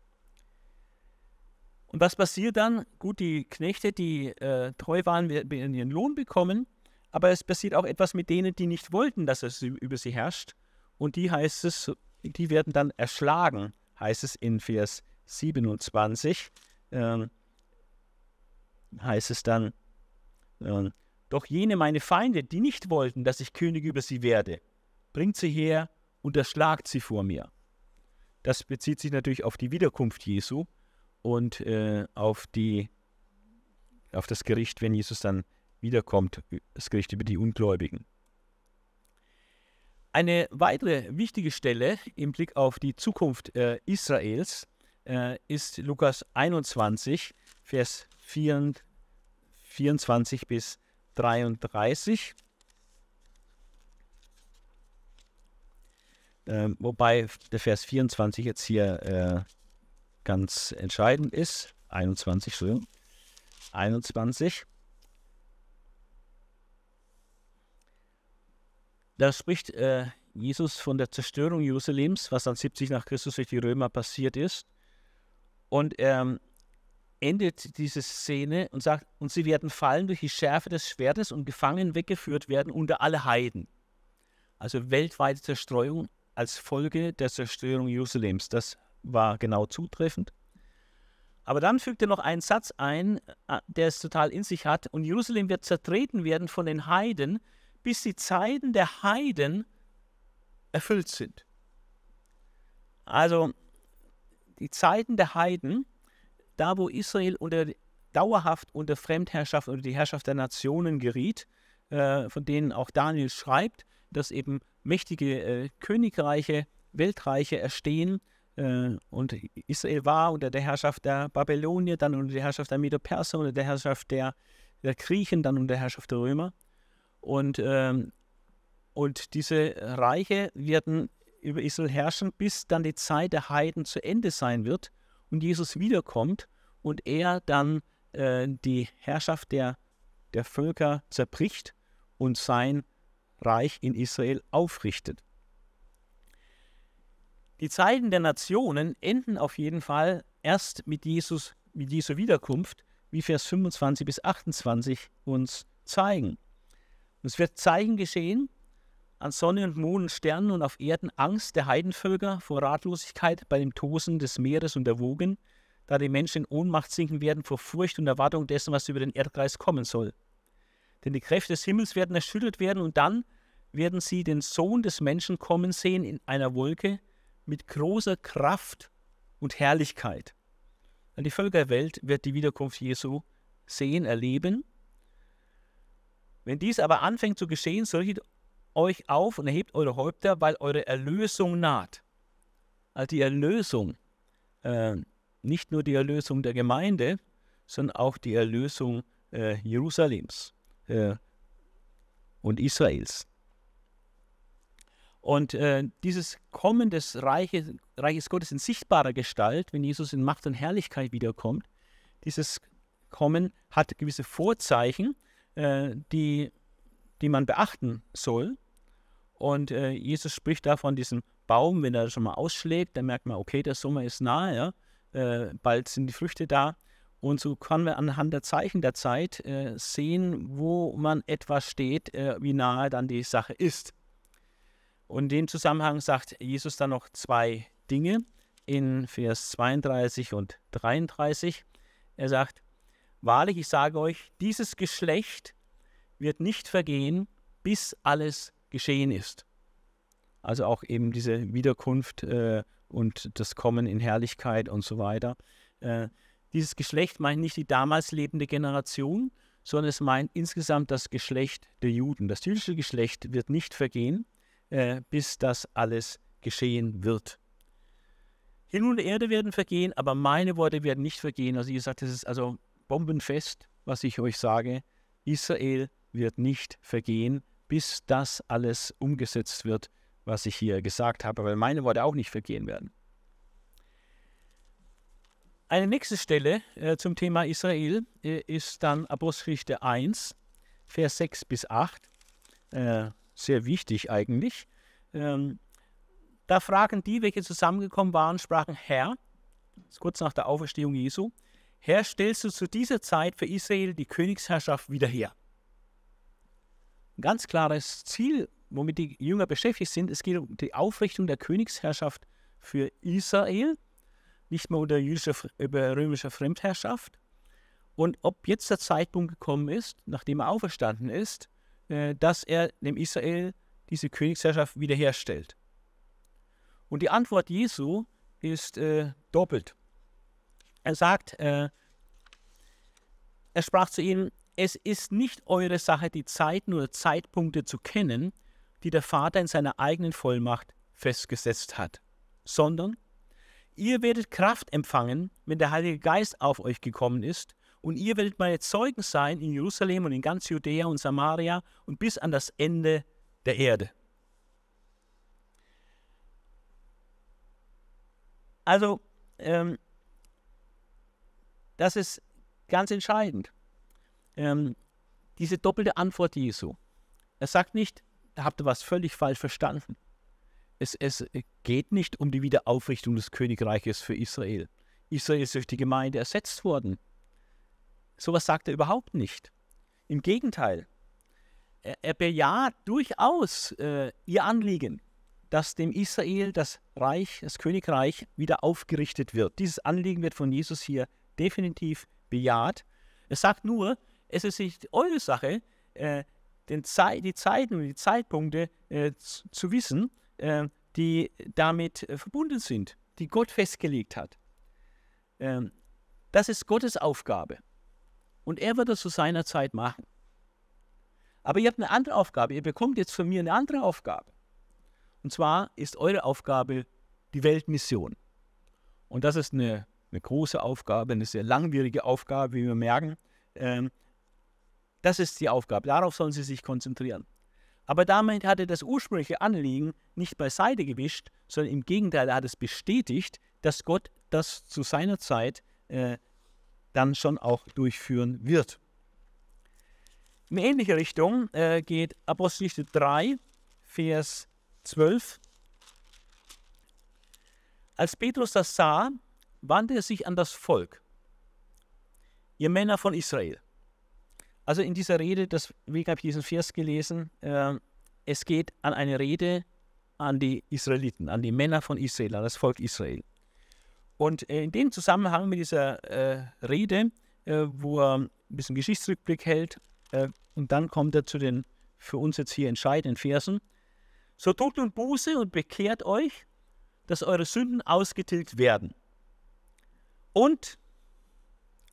Und was passiert dann? Gut, die Knechte, die äh, treu waren, werden ihren Lohn bekommen, aber es passiert auch etwas mit denen, die nicht wollten, dass es über sie herrscht. Und die heißt es, die werden dann erschlagen, heißt es in Vers 27. Ähm, heißt es dann, äh, doch jene meine Feinde, die nicht wollten, dass ich König über sie werde, bringt sie her und erschlagt sie vor mir. Das bezieht sich natürlich auf die Wiederkunft Jesu und äh, auf, die, auf das Gericht, wenn Jesus dann wiederkommt, das Gericht über die Ungläubigen. Eine weitere wichtige Stelle im Blick auf die Zukunft äh, Israels äh, ist Lukas 21, Vers 24 bis 33. Äh, wobei der Vers 24 jetzt hier äh, ganz entscheidend ist. 21, Entschuldigung. 21. Da spricht äh, Jesus von der Zerstörung Jerusalems, was dann 70 nach Christus durch die Römer passiert ist. Und er ähm, endet diese Szene und sagt, und sie werden fallen durch die Schärfe des Schwertes und gefangen weggeführt werden unter alle Heiden. Also weltweite Zerstreuung als Folge der Zerstörung Jerusalems. Das war genau zutreffend. Aber dann fügt er noch einen Satz ein, äh, der es total in sich hat. Und Jerusalem wird zertreten werden von den Heiden, bis die Zeiten der Heiden erfüllt sind. Also die Zeiten der Heiden, da wo Israel unter, dauerhaft unter Fremdherrschaft oder die Herrschaft der Nationen geriet, äh, von denen auch Daniel schreibt, dass eben mächtige äh, Königreiche, Weltreiche erstehen, äh, und Israel war unter der Herrschaft der Babylonier, dann unter der Herrschaft der Medo-Perser, unter der Herrschaft der, der Griechen, dann unter der Herrschaft der Römer. Und, ähm, und diese Reiche werden über Israel herrschen, bis dann die Zeit der Heiden zu Ende sein wird und Jesus wiederkommt und er dann äh, die Herrschaft der, der Völker zerbricht und sein Reich in Israel aufrichtet. Die Zeiten der Nationen enden auf jeden Fall erst mit Jesus, mit Jesu Wiederkunft, wie Vers 25 bis 28 uns zeigen. Und es wird Zeichen geschehen an Sonne und Mond und Sternen und auf Erden Angst der Heidenvölker vor Ratlosigkeit bei dem Tosen des Meeres und der Wogen, da die Menschen in Ohnmacht sinken werden vor Furcht und Erwartung dessen, was über den Erdkreis kommen soll. Denn die Kräfte des Himmels werden erschüttert werden und dann werden sie den Sohn des Menschen kommen sehen in einer Wolke mit großer Kraft und Herrlichkeit. Die Völkerwelt wird die Wiederkunft Jesu sehen, erleben. Wenn dies aber anfängt zu geschehen, so richtet euch auf und erhebt eure Häupter, weil eure Erlösung naht. Also die Erlösung, äh, nicht nur die Erlösung der Gemeinde, sondern auch die Erlösung äh, Jerusalems äh, und Israels. Und äh, dieses Kommen des Reiches, Reiches Gottes in sichtbarer Gestalt, wenn Jesus in Macht und Herrlichkeit wiederkommt, dieses Kommen hat gewisse Vorzeichen, äh, die, die man beachten soll. Und äh, Jesus spricht da von diesem Baum, wenn er schon mal ausschlägt, dann merkt man, okay, der Sommer ist nahe, ja? Äh, bald sind die Früchte da. Und so können wir anhand der Zeichen der Zeit äh, sehen, wo man etwas steht, äh, wie nahe dann die Sache ist. Und in dem Zusammenhang sagt Jesus dann noch zwei Dinge in Vers 32 und 33. Er sagt, Wahrlich, ich sage euch, dieses Geschlecht wird nicht vergehen, bis alles geschehen ist. Also auch eben diese Wiederkunft äh, und das Kommen in Herrlichkeit und so weiter. Äh, dieses Geschlecht meint nicht die damals lebende Generation, sondern es meint insgesamt das Geschlecht der Juden. Das jüdische Geschlecht wird nicht vergehen, äh, bis das alles geschehen wird. Himmel und Erde werden vergehen, aber meine Worte werden nicht vergehen. Also, wie gesagt, das ist also bombenfest, was ich euch sage. Israel wird nicht vergehen, bis das alles umgesetzt wird, was ich hier gesagt habe, weil meine Worte auch nicht vergehen werden. Eine nächste Stelle äh, zum Thema Israel äh, ist dann Apostelgeschichte 1, Vers 6 bis 8. Äh, sehr wichtig eigentlich. Ähm, da fragen die, welche zusammengekommen waren, sprachen, Herr, kurz nach der Auferstehung Jesu, Herr, stellst du zu dieser Zeit für Israel die Königsherrschaft wieder her. Ein ganz klares Ziel, womit die Jünger beschäftigt sind, es geht um die Aufrichtung der Königsherrschaft für Israel, nicht mehr unter jüdischer, über römischer Fremdherrschaft. Und ob jetzt der Zeitpunkt gekommen ist, nachdem er auferstanden ist, äh, dass er dem Israel diese Königsherrschaft wiederherstellt. Und die Antwort Jesu ist äh, doppelt. Er sagt, äh, er sprach zu ihnen, es ist nicht eure Sache, die Zeiten oder Zeitpunkte zu kennen, die der Vater in seiner eigenen Vollmacht festgesetzt hat, sondern ihr werdet Kraft empfangen, wenn der Heilige Geist auf euch gekommen ist, und ihr werdet meine Zeugen sein in Jerusalem und in ganz Judäa und Samaria und bis an das Ende der Erde. Also, ähm, das ist ganz entscheidend. Ähm, diese doppelte Antwort Jesu. Er sagt nicht, habt ihr was völlig falsch verstanden. Es, es geht nicht um die Wiederaufrichtung des Königreiches für Israel. Israel ist durch die Gemeinde ersetzt worden. Sowas sagt er überhaupt nicht. Im Gegenteil, er, er bejaht durchaus äh, ihr Anliegen, dass dem Israel das Reich, das Königreich wieder aufgerichtet wird. Dieses Anliegen wird von Jesus hier definitiv bejaht. Er sagt nur, es ist nicht eure Sache, äh, den Zei die Zeiten und die Zeitpunkte äh, zu, zu, wissen, äh, die damit äh, verbunden sind, die Gott festgelegt hat. Ähm, das ist Gottes Aufgabe. Und er wird das zu seiner Zeit machen. Aber ihr habt eine andere Aufgabe. Ihr bekommt jetzt von mir eine andere Aufgabe. Und zwar ist eure Aufgabe die Weltmission. Und das ist eine, eine große Aufgabe, eine sehr langwierige Aufgabe, wie wir merken. Ähm, das ist die Aufgabe. Darauf sollen sie sich konzentrieren. Aber damit hat er das ursprüngliche Anliegen nicht beiseite gewischt, sondern im Gegenteil, er hat es bestätigt, dass Gott das zu seiner Zeit äh, dann schon auch durchführen wird. In ähnliche Richtung äh, geht Apostelgeschichte 3, Vers 12. Als Petrus das sah, wandte er sich an das Volk, ihr Männer von Israel. Also in dieser Rede, das, wie habe ich diesen Vers gelesen, äh, es geht an eine Rede an die Israeliten, an die Männer von Israel, an das Volk Israel. Und äh, in dem Zusammenhang mit dieser äh, Rede, äh, wo er ein bisschen Geschichtsrückblick hält, äh, und dann kommt er zu den für uns jetzt hier entscheidenden Versen. So tut nun Buße und bekehrt euch, dass eure Sünden ausgetilgt werden. Und,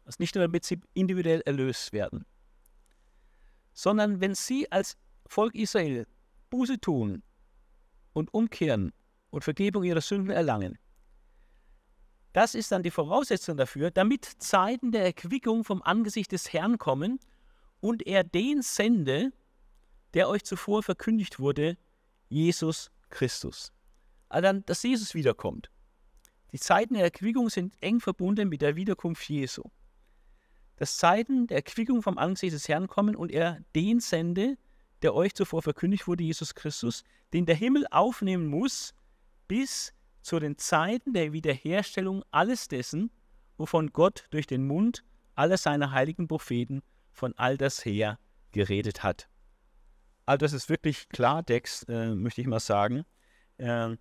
dass nicht nur damit sie individuell erlöst werden, sondern wenn sie als Volk Israel Buße tun und umkehren und Vergebung ihrer Sünden erlangen, das ist dann die Voraussetzung dafür, damit Zeiten der Erquickung vom Angesicht des Herrn kommen und er den sende, der euch zuvor verkündigt wurde, Jesus Christus. Also dann, dass Jesus wiederkommt. Die Zeiten der Erquickung sind eng verbunden mit der Wiederkunft Jesu. Dass Zeiten der Erquickung vom Angesicht des Herrn kommen und er den sende, der euch zuvor verkündigt wurde, Jesus Christus, den der Himmel aufnehmen muss, bis zu den Zeiten der Wiederherstellung alles dessen, wovon Gott durch den Mund aller seiner heiligen Propheten von all das her geredet hat. Also das ist wirklich Klartext, äh, möchte ich mal sagen. Äh,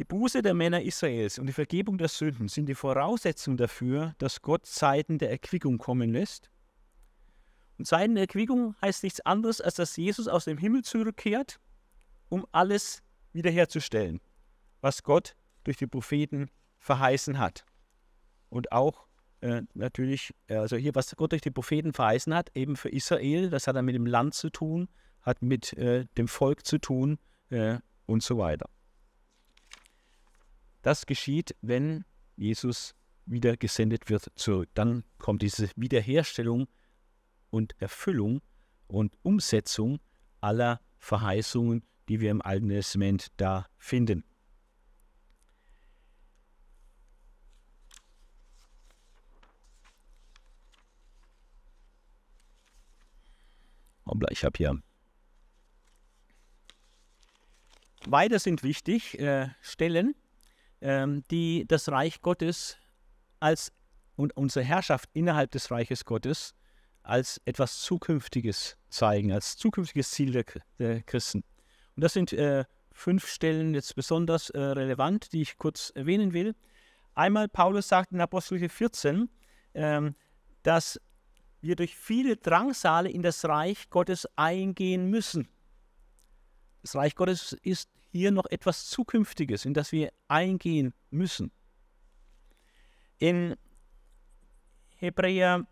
die Buße der Männer Israels und die Vergebung der Sünden sind die Voraussetzung dafür, dass Gott Zeiten der Erquickung kommen lässt. Und Zeiten der Erquickung heißt nichts anderes, als dass Jesus aus dem Himmel zurückkehrt, um alles wiederherzustellen was Gott durch die Propheten verheißen hat. Und auch äh, natürlich, äh, also hier, was Gott durch die Propheten verheißen hat, eben für Israel, das hat dann mit dem Land zu tun, hat mit äh, dem Volk zu tun äh, und so weiter. Das geschieht, wenn Jesus wieder gesendet wird zurück. Dann kommt diese Wiederherstellung und Erfüllung und Umsetzung aller Verheißungen, die wir im Alten Testament da finden. Ich habe hier. Weiter sind wichtig äh, Stellen, ähm, die das Reich Gottes als und unsere Herrschaft innerhalb des Reiches Gottes als etwas Zukünftiges zeigen, als zukünftiges Ziel der, der Christen. Und das sind äh, fünf Stellen jetzt besonders äh, relevant, die ich kurz erwähnen will. Einmal, Paulus sagt in Apostel 14, ähm, dass wir durch viele Drangsale in das Reich Gottes eingehen müssen. Das Reich Gottes ist hier noch etwas Zukünftiges, in das wir eingehen müssen. In Hebräer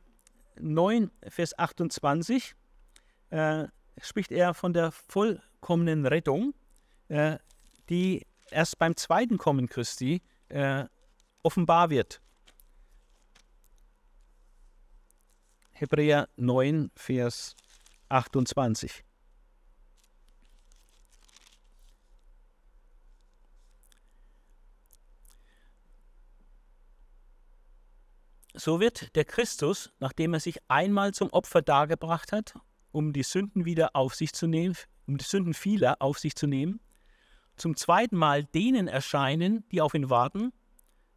9, Vers 28 äh, spricht er von der vollkommenen Rettung, äh, die erst beim zweiten Kommen Christi äh, offenbar wird. Hebräer 9, Vers 28. So wird der Christus, nachdem er sich einmal zum Opfer dargebracht hat, um die Sünden wieder auf sich zu nehmen, um die Sünden vieler auf sich zu nehmen, zum zweiten Mal denen erscheinen, die auf ihn warten,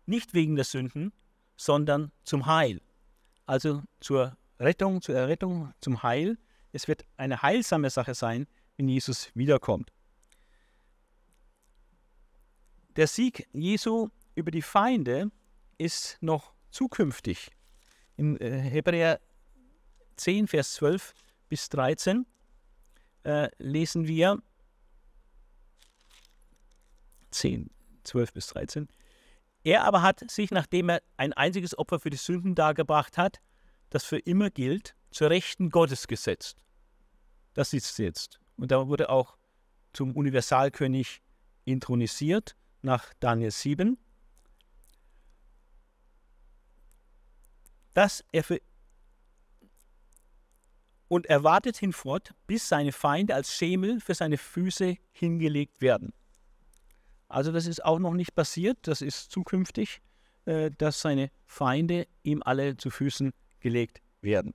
nicht wegen der Sünden, sondern zum Heil. Also zur Rettung, zur Errettung, zum Heil. Es wird eine heilsame Sache sein, wenn Jesus wiederkommt. Der Sieg Jesu über die Feinde ist noch zukünftig. In äh, Hebräer 10, Vers 12 bis 13 äh, lesen wir 10, 12 bis 13. Er aber hat sich, nachdem er ein einziges Opfer für die Sünden dargebracht hat, das für immer gilt, zur Rechten Gottes gesetzt. Das ist jetzt. Und da wurde auch zum Universalkönig intronisiert nach Daniel 7. Dass er für und er wartet hinfort, bis seine Feinde als Schemel für seine Füße hingelegt werden. Also das ist auch noch nicht passiert, das ist zukünftig, äh, dass seine Feinde ihm alle zu Füßen gelegt werden.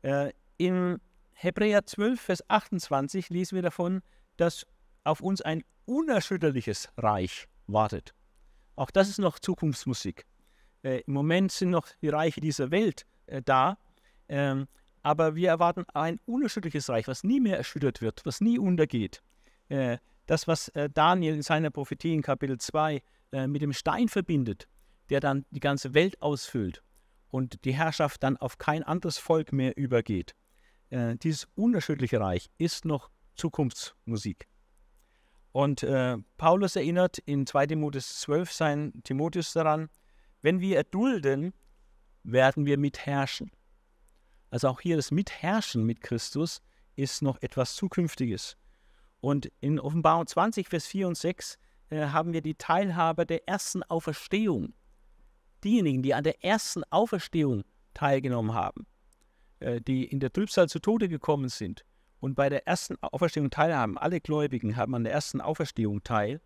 Äh, in Hebräer 12, Vers 28 lesen wir davon, dass auf uns ein unerschütterliches Reich wartet. Auch das ist noch Zukunftsmusik. Äh, Im Moment sind noch die Reiche dieser Welt äh, da, ähm, aber wir erwarten ein unerschütterliches Reich, was nie mehr erschüttert wird, was nie untergeht. Äh, das, was äh, Daniel in seiner Prophetie in Kapitel 2 äh, mit dem Stein verbindet, der dann die ganze Welt ausfüllt und die Herrschaft dann auf kein anderes Volk mehr übergeht. Äh, dieses unerschütterliche Reich ist noch Zukunftsmusik. Und äh, Paulus erinnert in 2 Timotheus 12 seinen Timotheus daran, wenn wir erdulden, werden wir mitherrschen. Also auch hier das Mitherrschen mit Christus ist noch etwas Zukünftiges. Und in Offenbarung 20, Vers 4 und 6 äh, haben wir die Teilhaber der ersten Auferstehung diejenigen, die an der ersten Auferstehung teilgenommen haben, äh, die in der Trübsal zu Tode gekommen sind und bei der ersten Auferstehung teilhaben, alle Gläubigen haben an der ersten Auferstehung teil,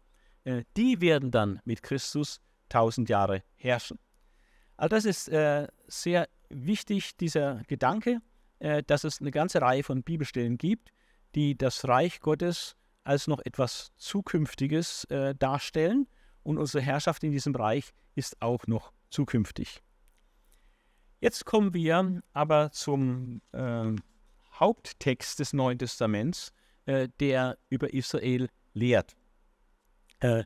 äh, die werden dann mit Christus tausend Jahre herrschen. Also das ist äh, sehr wichtig, dieser Gedanke, dass es eine ganze Reihe von Bibelstellen gibt, die das Reich Gottes als noch etwas Zukünftiges darstellen und unsere Herrschaft in diesem Reich ist auch noch zukünftig. Jetzt kommen wir aber zum äh, Haupttext des Neuen Testaments, äh, der über Israel lehrt. Äh,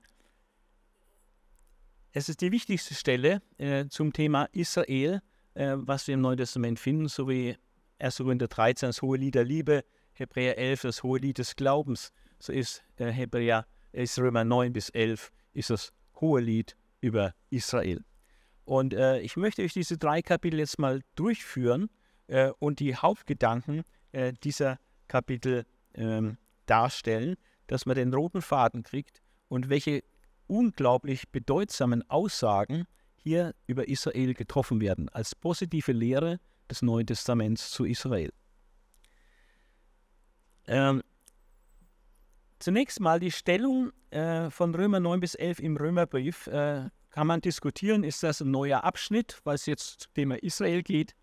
es ist die wichtigste Stelle äh, zum Thema Israel, äh, was wir im Neuen Testament finden, so wie 1. Korinther 13 das hohe Lied der Liebe, Hebräer 11 das hohe Lied des Glaubens, so ist äh, Hebräer, ist Römer 9 bis 11 ist das hohe Lied über Israel. Und äh, ich möchte euch diese drei Kapitel jetzt mal durchführen äh, und die Hauptgedanken äh, dieser Kapitel ähm, darstellen, dass man den roten Faden kriegt und welche unglaublich bedeutsamen Aussagen hier über Israel getroffen werden, als positive Lehre des Neuen Testaments zu Israel. Ähm, zunächst mal die Stellung äh, von Römer 9 bis 11 im Römerbrief äh, kann man diskutieren, ist das ein neuer Abschnitt, weil es jetzt zum Thema Israel geht,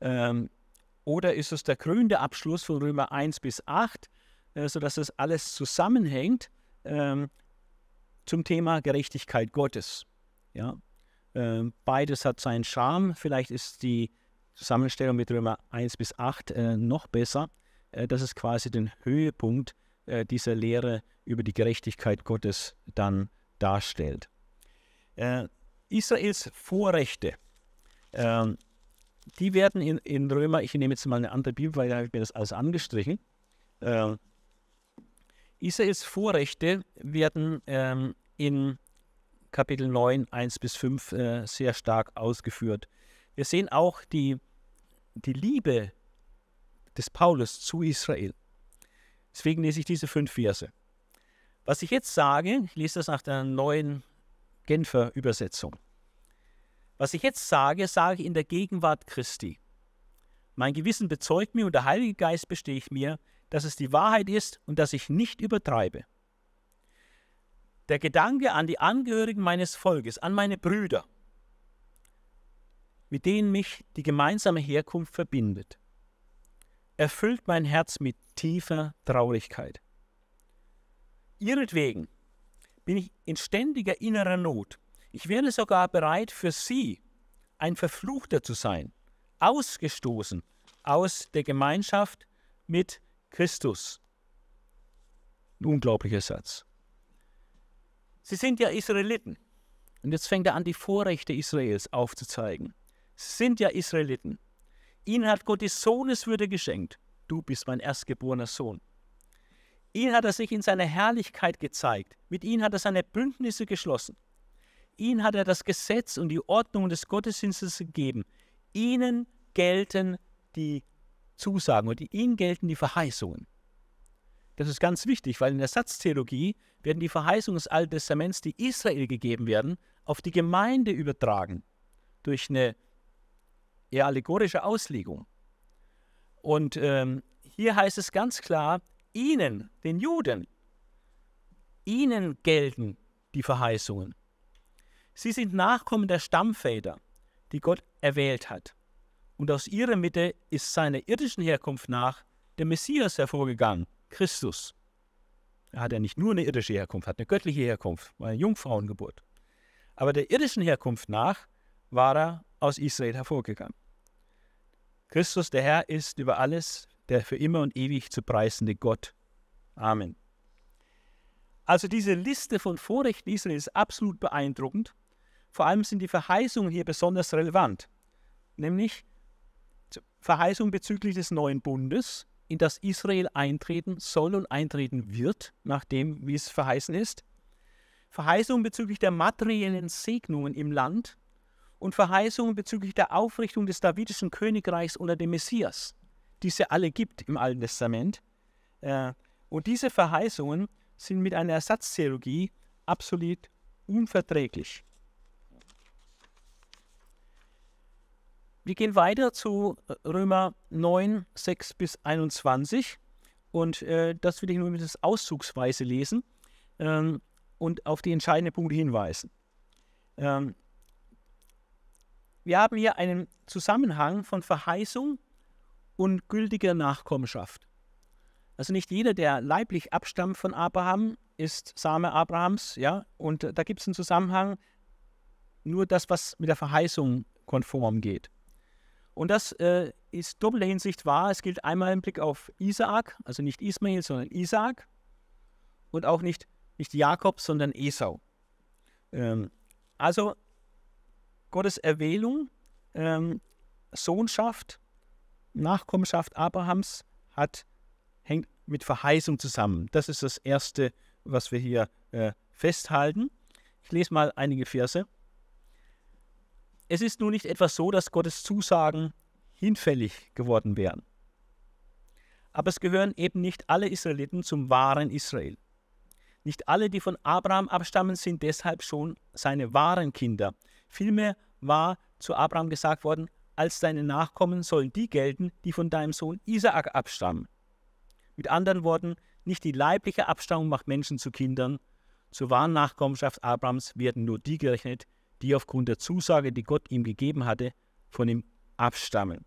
ähm, oder ist es der krönende Abschluss von Römer 1 bis 8, äh, sodass das alles zusammenhängt ähm, zum Thema Gerechtigkeit Gottes. Ja? Äh, beides hat seinen Charme. Vielleicht ist die Zusammenstellung mit Römer 1 bis 8 äh, noch besser. Äh, das ist quasi den Höhepunkt äh, dieser Lehre über die Gerechtigkeit Gottes dann darstellt. Äh, Israels Vorrechte, ähm, die werden in, in, Römer, ich nehme jetzt mal eine andere Bibel, weil da habe ich mir das alles angestrichen. Israels Vorrechte werden ähm, in Kapitel 9, 1 bis 5 äh, sehr stark ausgeführt. Wir sehen auch die, die Liebe des Paulus zu Israel. Deswegen lese ich diese fünf Verse. Was ich jetzt sage, ich lese das nach der neuen Genfer Übersetzung. Was ich jetzt sage, sage ich in der Gegenwart Christi. Mein Gewissen bezeugt mir und der Heilige Geist besteht mir, dass es die Wahrheit ist und dass ich nicht übertreibe. Der Gedanke an die Angehörigen meines Volkes, an meine Brüder, mit denen mich die gemeinsame Herkunft verbindet, erfüllt mein Herz mit tiefer Traurigkeit. Ihretwegen bin ich in ständiger innerer Not. Ich wäre sogar bereit, für Sie ein Verfluchter zu sein, ausgestoßen aus der Gemeinschaft mit Christus. Ein unglaublicher Satz. Sie sind ja Israeliten. Und jetzt fängt er an, die Vorrechte Israels aufzuzeigen. Sie sind ja Israeliten. Ihnen hat Gott die Sohneswürde geschenkt. Du bist mein erstgeborener Sohn. Ihnen hat er sich in seiner Herrlichkeit gezeigt. Mit ihnen hat er seine Bündnisse geschlossen. Ihnen hat er das Gesetz und die Ordnung des Gottesdienstes gegeben. Ihnen gelten die Zusagen und ihnen gelten die Verheißungen. Das ist ganz wichtig, weil in der Satztheologie werden die Verheißungen des Alten Testaments, die Israel gegeben werden, auf die Gemeinde übertragen durch eine eher allegorische Auslegung. Und ähm, hier heißt es ganz klar, ihnen, den Juden, ihnen gelten die Verheißungen. Sie sind Nachkommen der Stammväter, die Gott erwählt hat. Und aus ihrer Mitte ist seiner irdischen Herkunft nach der Messias hervorgegangen, Christus. Er hat ja nicht nur eine irdische Herkunft, hat eine göttliche Herkunft, war eine Jungfrauengeburt. Aber der irdischen Herkunft nach war er aus Israel hervorgegangen. Christus, der Herr, ist über alles der für immer und ewig zu preisende Gott. Amen. Also diese Liste von Vorrechten Israels ist absolut beeindruckend. Vor allem sind die Verheißungen hier besonders relevant, nämlich Verheißung bezüglich des neuen Bundes, in das Israel eintreten soll und eintreten wird, nach dem, wie es verheißen ist. Verheißungen bezüglich der materiellen Segnungen im Land und Verheißungen bezüglich der Aufrichtung des davidischen Königreichs unter dem Messias, die es ja alle gibt im Alten Testament. Äh, und diese Verheißungen sind mit einer Ersatztheologie absolut unverträglich. Wir gehen weiter zu äh, Römer 9, 6 bis 21 und äh, das will ich nur mit auszugsweise lesen ähm, und auf die entscheidenden Punkte hinweisen. Ähm, wir haben hier einen Zusammenhang von Verheißung und gültiger Nachkommenschaft. Also nicht jeder, der leiblich abstammt von Abraham, ist Same Abrahams, ja, und da gibt es einen Zusammenhang, nur das, was mit der Verheißung konform geht. Und das äh, ist doppelter Hinsicht wahr. Es gilt einmal im Blick auf Isaak, also nicht Ismael, sondern Isaak. Und auch nicht, nicht Jakob, sondern Esau. Ähm, also Gottes Erwählung, ähm, Sohnschaft, Nachkommenschaft Abrahams hat, hängt mit Verheißung zusammen. Das ist das Erste, was wir hier äh, festhalten. Ich lese mal einige Verse. Es ist nun nicht etwas so, dass Gottes Zusagen hinfällig geworden wären. Aber es gehören eben nicht alle Israeliten zum wahren Israel. Nicht alle, die von Abraham abstammen, sind deshalb schon seine wahren Kinder. Vielmehr war zu Abraham gesagt worden, als deine Nachkommen sollen die gelten, die von deinem Sohn Isaak abstammen. Mit anderen Worten, nicht die leibliche Abstammung macht Menschen zu Kindern. Zur wahren Nachkommenschaft Abrahams werden nur die gerechnet, die aufgrund der Zusage, die Gott ihm gegeben hatte, von ihm abstammen.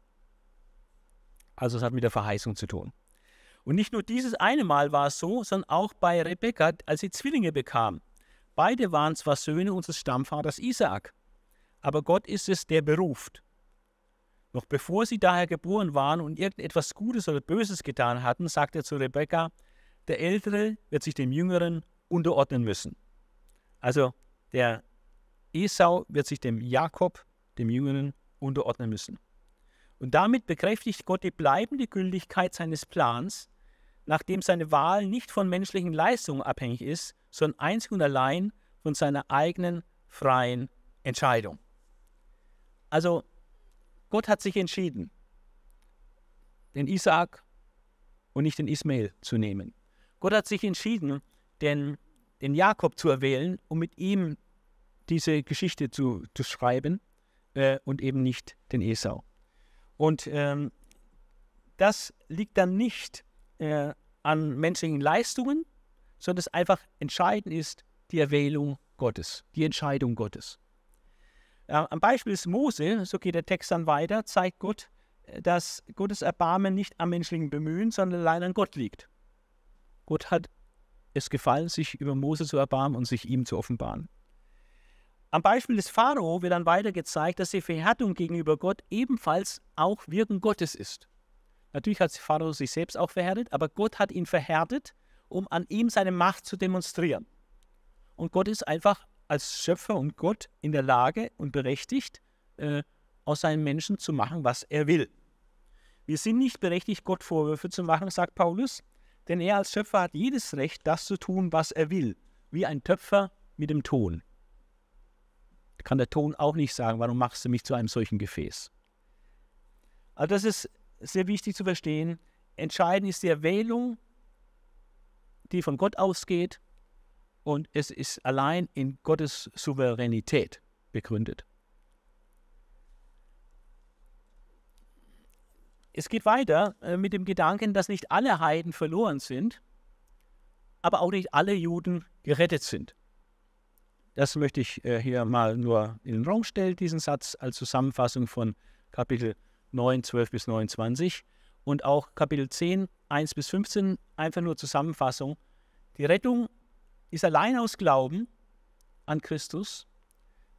Also es hat mit der Verheißung zu tun. Und nicht nur dieses eine Mal war es so, sondern auch bei Rebekka, als sie Zwillinge bekam. Beide waren zwar Söhne unseres Stammvaters Isaak, aber Gott ist es, der beruft. Noch bevor sie daher geboren waren und irgendetwas Gutes oder Böses getan hatten, sagt er zu Rebekka, der Ältere wird sich dem Jüngeren unterordnen müssen. Also der Esau wird sich dem Jakob, dem Jüngeren, unterordnen müssen. Und damit bekräftigt Gott die bleibende Gültigkeit seines Plans, nachdem seine Wahl nicht von menschlichen Leistungen abhängig ist, sondern einzig und allein von seiner eigenen freien Entscheidung. Also Gott hat sich entschieden, den Isaak und nicht den Ismael zu nehmen. Gott hat sich entschieden, den, den Jakob zu erwählen, um mit ihm diese Geschichte zu, zu schreiben äh, und eben nicht den Esau. Und ähm, das liegt dann nicht äh, an menschlichen Leistungen, sondern es einfach entscheidend ist die Erwählung Gottes, die Entscheidung Gottes. Ja, am Beispiel des Mose, so geht der Text dann weiter, zeigt Gott, äh, dass Gottes Erbarmen nicht am menschlichen Bemühen, sondern allein an Gott liegt. Gott hat es gefallen, sich über Mose zu erbarmen und sich ihm zu offenbaren. Am Beispiel des Pharao wird dann weiter gezeigt, dass die Verhärtung gegenüber Gott ebenfalls auch Wirken Gottes ist. Natürlich hat Pharao sich selbst auch verhärtet, aber Gott hat ihn verhärtet, um an ihm seine Macht zu demonstrieren. Und Gott ist einfach als Schöpfer und Gott in der Lage und berechtigt, äh, aus seinen Menschen zu machen, was er will. Wir sind nicht berechtigt, Gott Vorwürfe zu machen, sagt Paulus, denn er als Schöpfer hat jedes Recht, das zu tun, was er will, wie ein Töpfer mit dem Ton kann der Ton auch nicht sagen, warum machst du mich zu einem solchen Gefäß. Also das ist sehr wichtig zu verstehen. Entscheidend ist die Erwählung, die von Gott ausgeht und es ist allein in Gottes Souveränität begründet. Es geht weiter äh, mit dem Gedanken, dass nicht alle Heiden verloren sind, aber auch nicht alle Juden gerettet sind. Das möchte ich äh, hier mal nur in den Raum stellen, diesen Satz als Zusammenfassung von Kapitel 9, 12 bis 29 und auch Kapitel 10, 1 bis 15, einfach nur Zusammenfassung. Die Rettung ist allein aus Glauben an Christus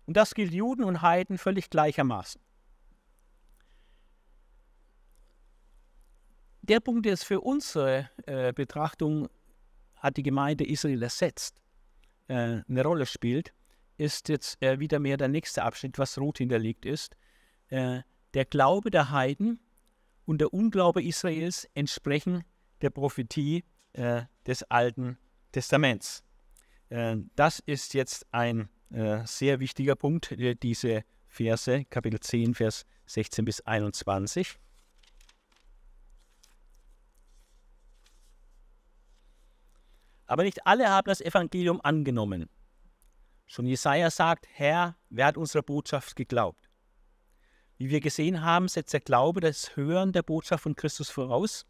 und das gilt Juden und Heiden völlig gleichermaßen. Der Punkt, der es für unsere äh, Betrachtung hat die Gemeinde Israel ersetzt, äh, eine Rolle spielt, ist jetzt äh, wieder mehr der nächste Abschnitt, was rot hinterlegt ist. Äh, der Glaube der Heiden und der Unglaube Israels entsprechen der Prophetie äh, des Alten Testaments. Äh, das ist jetzt ein äh, sehr wichtiger Punkt, diese Verse, Kapitel 10, Vers 16 bis 21. Aber nicht alle haben das Evangelium angenommen. Schon Jesaja sagt: Herr, wer hat unserer Botschaft geglaubt? Wie wir gesehen haben, setzt der Glaube das Hören der Botschaft von Christus voraus.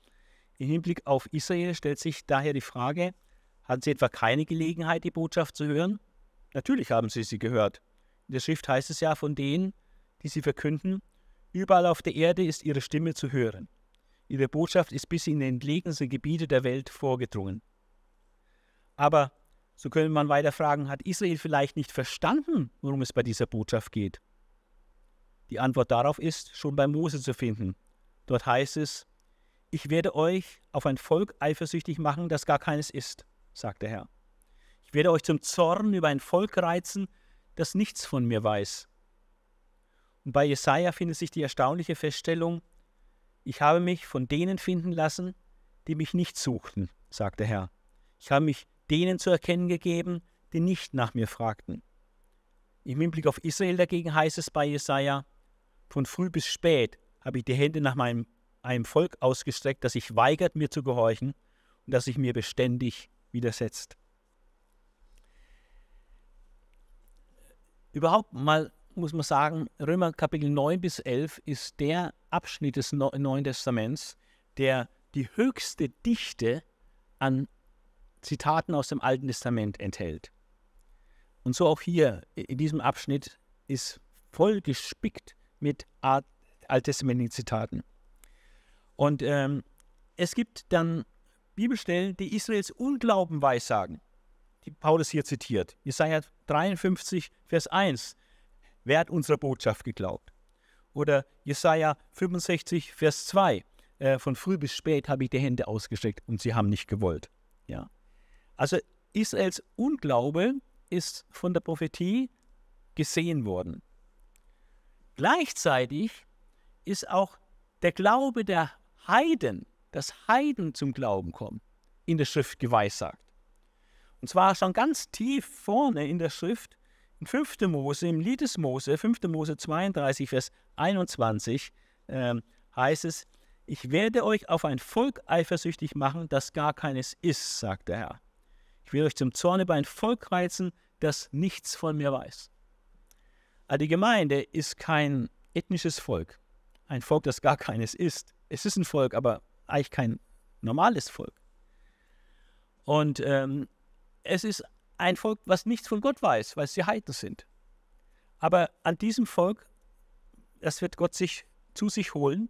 Im Hinblick auf Israel stellt sich daher die Frage: Hatten sie etwa keine Gelegenheit, die Botschaft zu hören? Natürlich haben sie sie gehört. In der Schrift heißt es ja von denen, die sie verkünden: Überall auf der Erde ist ihre Stimme zu hören. Ihre Botschaft ist bis in die entlegensten Gebiete der Welt vorgedrungen. Aber so könnte man weiter fragen, hat Israel vielleicht nicht verstanden, worum es bei dieser Botschaft geht? Die Antwort darauf ist schon bei Mose zu finden. Dort heißt es, ich werde euch auf ein Volk eifersüchtig machen, das gar keines ist, sagt der Herr. Ich werde euch zum Zorn über ein Volk reizen, das nichts von mir weiß. Und bei Jesaja findet sich die erstaunliche Feststellung, ich habe mich von denen finden lassen, die mich nicht suchten, sagt der Herr. Ich habe mich denen zu erkennen gegeben, die nicht nach mir fragten. Im Hinblick auf Israel dagegen heißt es bei Jesaja: Von früh bis spät habe ich die Hände nach meinem, einem Volk ausgestreckt, das sich weigert, mir zu gehorchen und das sich mir beständig widersetzt. Überhaupt mal muss man sagen, Römer Kapitel 9 bis 11 ist der Abschnitt des Neuen Testaments, der die höchste Dichte an Zitaten aus dem Alten Testament enthält. Und so auch hier in diesem Abschnitt ist voll gespickt mit alttestamentlichen Zitaten. Und ähm, es gibt dann Bibelstellen, die Israels Unglauben weissagen, die Paulus hier zitiert. Jesaja 53, Vers 1. wer hat unserer Botschaft geglaubt? Oder Jesaja 65, Vers 2, äh, von früh bis spät habe ich die Hände ausgestreckt und sie haben nicht gewollt. Ja. Also Israels Unglaube ist von der Prophetie gesehen worden. Gleichzeitig ist auch der Glaube der Heiden, dass Heiden zum Glauben kommen, in der Schrift geweissagt. Und zwar schon ganz tief vorne in der Schrift, in 5. Mose, im Lied des Mose, 5. Mose 32, Vers 21, äh, heißt es, ich werde euch auf ein Volk eifersüchtig machen, das gar keines ist, sagt der Herr. Ich will euch zum Zorn über ein Volk reizen, das nichts von mir weiß. Also die Gemeinde ist kein ethnisches Volk, ein Volk, das gar keines ist. Es ist ein Volk, aber eigentlich kein normales Volk. Und ähm, es ist ein Volk, was nichts von Gott weiß, weil sie Heiden sind. Aber an diesem Volk, das wird Gott sich zu sich holen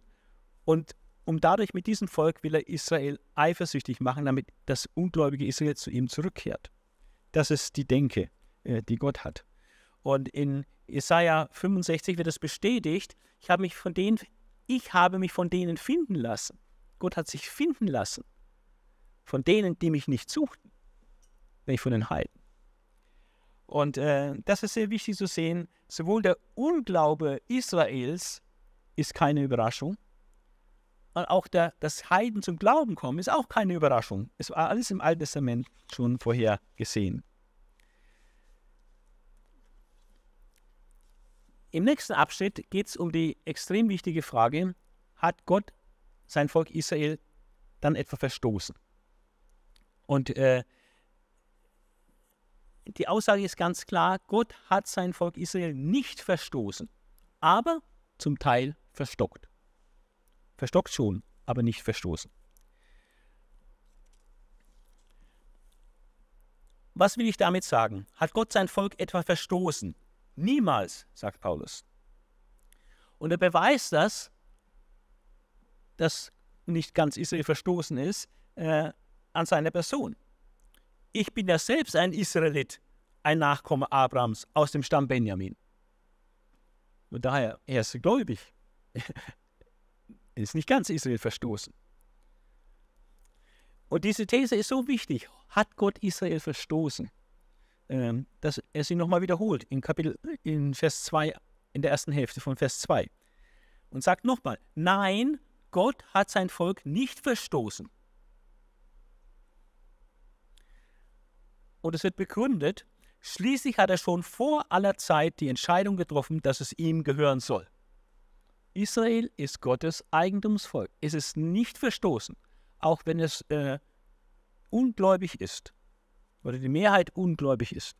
und um dadurch mit diesem Volk will er Israel eifersüchtig machen, damit das ungläubige Israel zu ihm zurückkehrt. Das ist die Denke, äh, die Gott hat. Und in Jesaja 65 wird es bestätigt, ich habe mich von denen, ich habe mich von denen finden lassen. Gott hat sich finden lassen. Von denen, die mich nicht suchten, nämlich von den Heiden. Und äh, das ist sehr wichtig zu sehen. Sowohl der Unglaube Israels ist keine Überraschung, und auch der, das Heiden zum Glauben kommen ist auch keine Überraschung. Es war alles im Alten Testament schon vorher gesehen. Im nächsten Abschnitt geht es um die extrem wichtige Frage, hat Gott sein Volk Israel dann etwa verstoßen? Und äh, die Aussage ist ganz klar, Gott hat sein Volk Israel nicht verstoßen, aber zum Teil verstockt. Verstockt schon, aber nicht verstoßen. Was will ich damit sagen? Hat Gott sein Volk etwa verstoßen? Niemals, sagt Paulus. Und er beweist das, dass nicht ganz Israel verstoßen ist, äh, an seiner Person. Ich bin ja selbst ein Israelit, ein Nachkomme Abrahams aus dem Stamm Benjamin. Und daher, er ist gläubig. Ist nicht ganz Israel verstoßen. Und diese These ist so wichtig. Hat Gott Israel verstoßen? Ähm, dass er sie nochmal wiederholt in Kapitel, in Vers 2, in der ersten Hälfte von Vers 2. Und sagt nochmal, nein, Gott hat sein Volk nicht verstoßen. Und es wird begründet, schließlich hat er schon vor aller Zeit die Entscheidung getroffen, dass es ihm gehören soll. Israel ist Gottes Eigentumsvolk. Es ist nicht verstoßen, auch wenn es äh, ungläubig ist oder die Mehrheit ungläubig ist.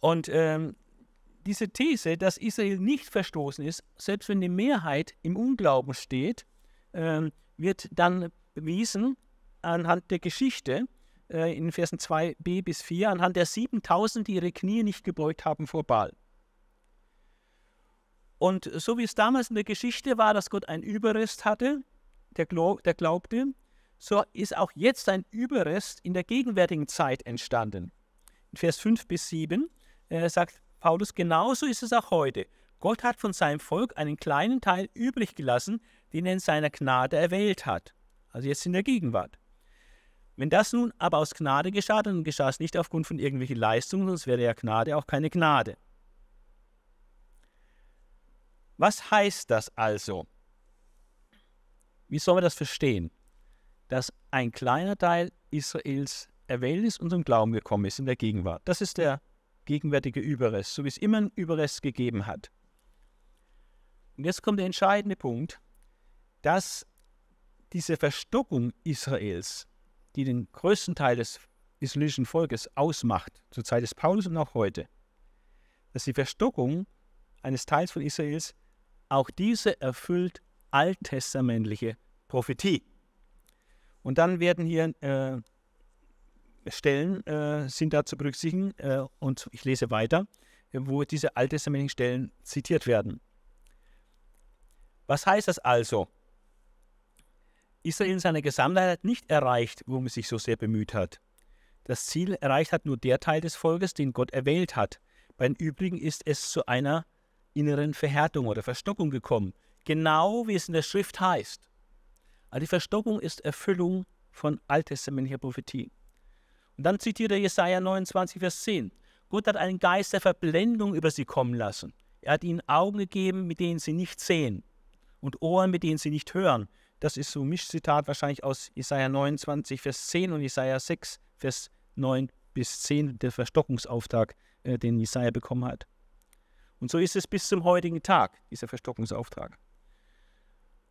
Und ähm, diese These, dass Israel nicht verstoßen ist, selbst wenn die Mehrheit im Unglauben steht, ähm, wird dann bewiesen anhand der Geschichte, äh, in Versen 2b bis 4 anhand der 7000, die ihre Knie nicht gebeugt haben vor Baal. Und so wie es damals in der Geschichte war, dass Gott einen Überrest hatte, der, der glaubte, so ist auch jetzt ein Überrest in der gegenwärtigen Zeit entstanden. In Vers 5 bis 7 äh, sagt Paulus, genauso ist es auch heute. Gott hat von seinem Volk einen kleinen Teil übrig gelassen, den er in seiner Gnade erwählt hat. Also jetzt in der Gegenwart. Wenn das nun aber aus Gnade geschah, dann geschah es nicht aufgrund von irgendwelchen Leistungen, sonst wäre ja Gnade auch keine Gnade. Was heißt das also? Wie sollen wir das verstehen? Dass ein kleiner Teil Israels erwählt ist und zum Glauben gekommen ist in der Gegenwart. Das ist der gegenwärtige Überrest, so wie es immer einen Überrest gegeben hat. Und jetzt kommt der entscheidende Punkt, dass diese Verstockung Israels die den größten Teil des israelischen Volkes ausmacht, zur Zeit des Paulus und auch heute, dass die Verstockung eines Teils von Israels auch diese erfüllt alttestamentliche Prophetie. Und dann werden hier äh, Stellen äh, sind da zu berücksichtigen äh, und ich lese weiter, wo diese alttestamentlichen Stellen zitiert werden. Was heißt das also? Israel in seiner Gesamtheit nicht erreicht, worum es sich so sehr bemüht hat. Das Ziel erreicht hat nur der Teil des Volkes, den Gott erwählt hat. Bei den übrigen ist es zu einer inneren Verhärtung oder Verstockung gekommen. Genau wie es in der Schrift heißt. Also die Verstockung ist Erfüllung von alttestamentlicher Prophetie. Und dann zitiert er Jesaja 29, Vers 10. Gott hat einen Geist der Verblendung über sie kommen lassen. Er hat ihnen Augen gegeben, mit denen sie nicht sehen und Ohren, mit denen sie nicht hören. Das ist so ein Mischzitat wahrscheinlich aus Jesaja 29, Vers 10 und Jesaja 6, Vers 9 bis 10, der Verstockungsauftrag, äh, den Jesaja bekommen hat. Und so ist es bis zum heutigen Tag, dieser Verstockungsauftrag.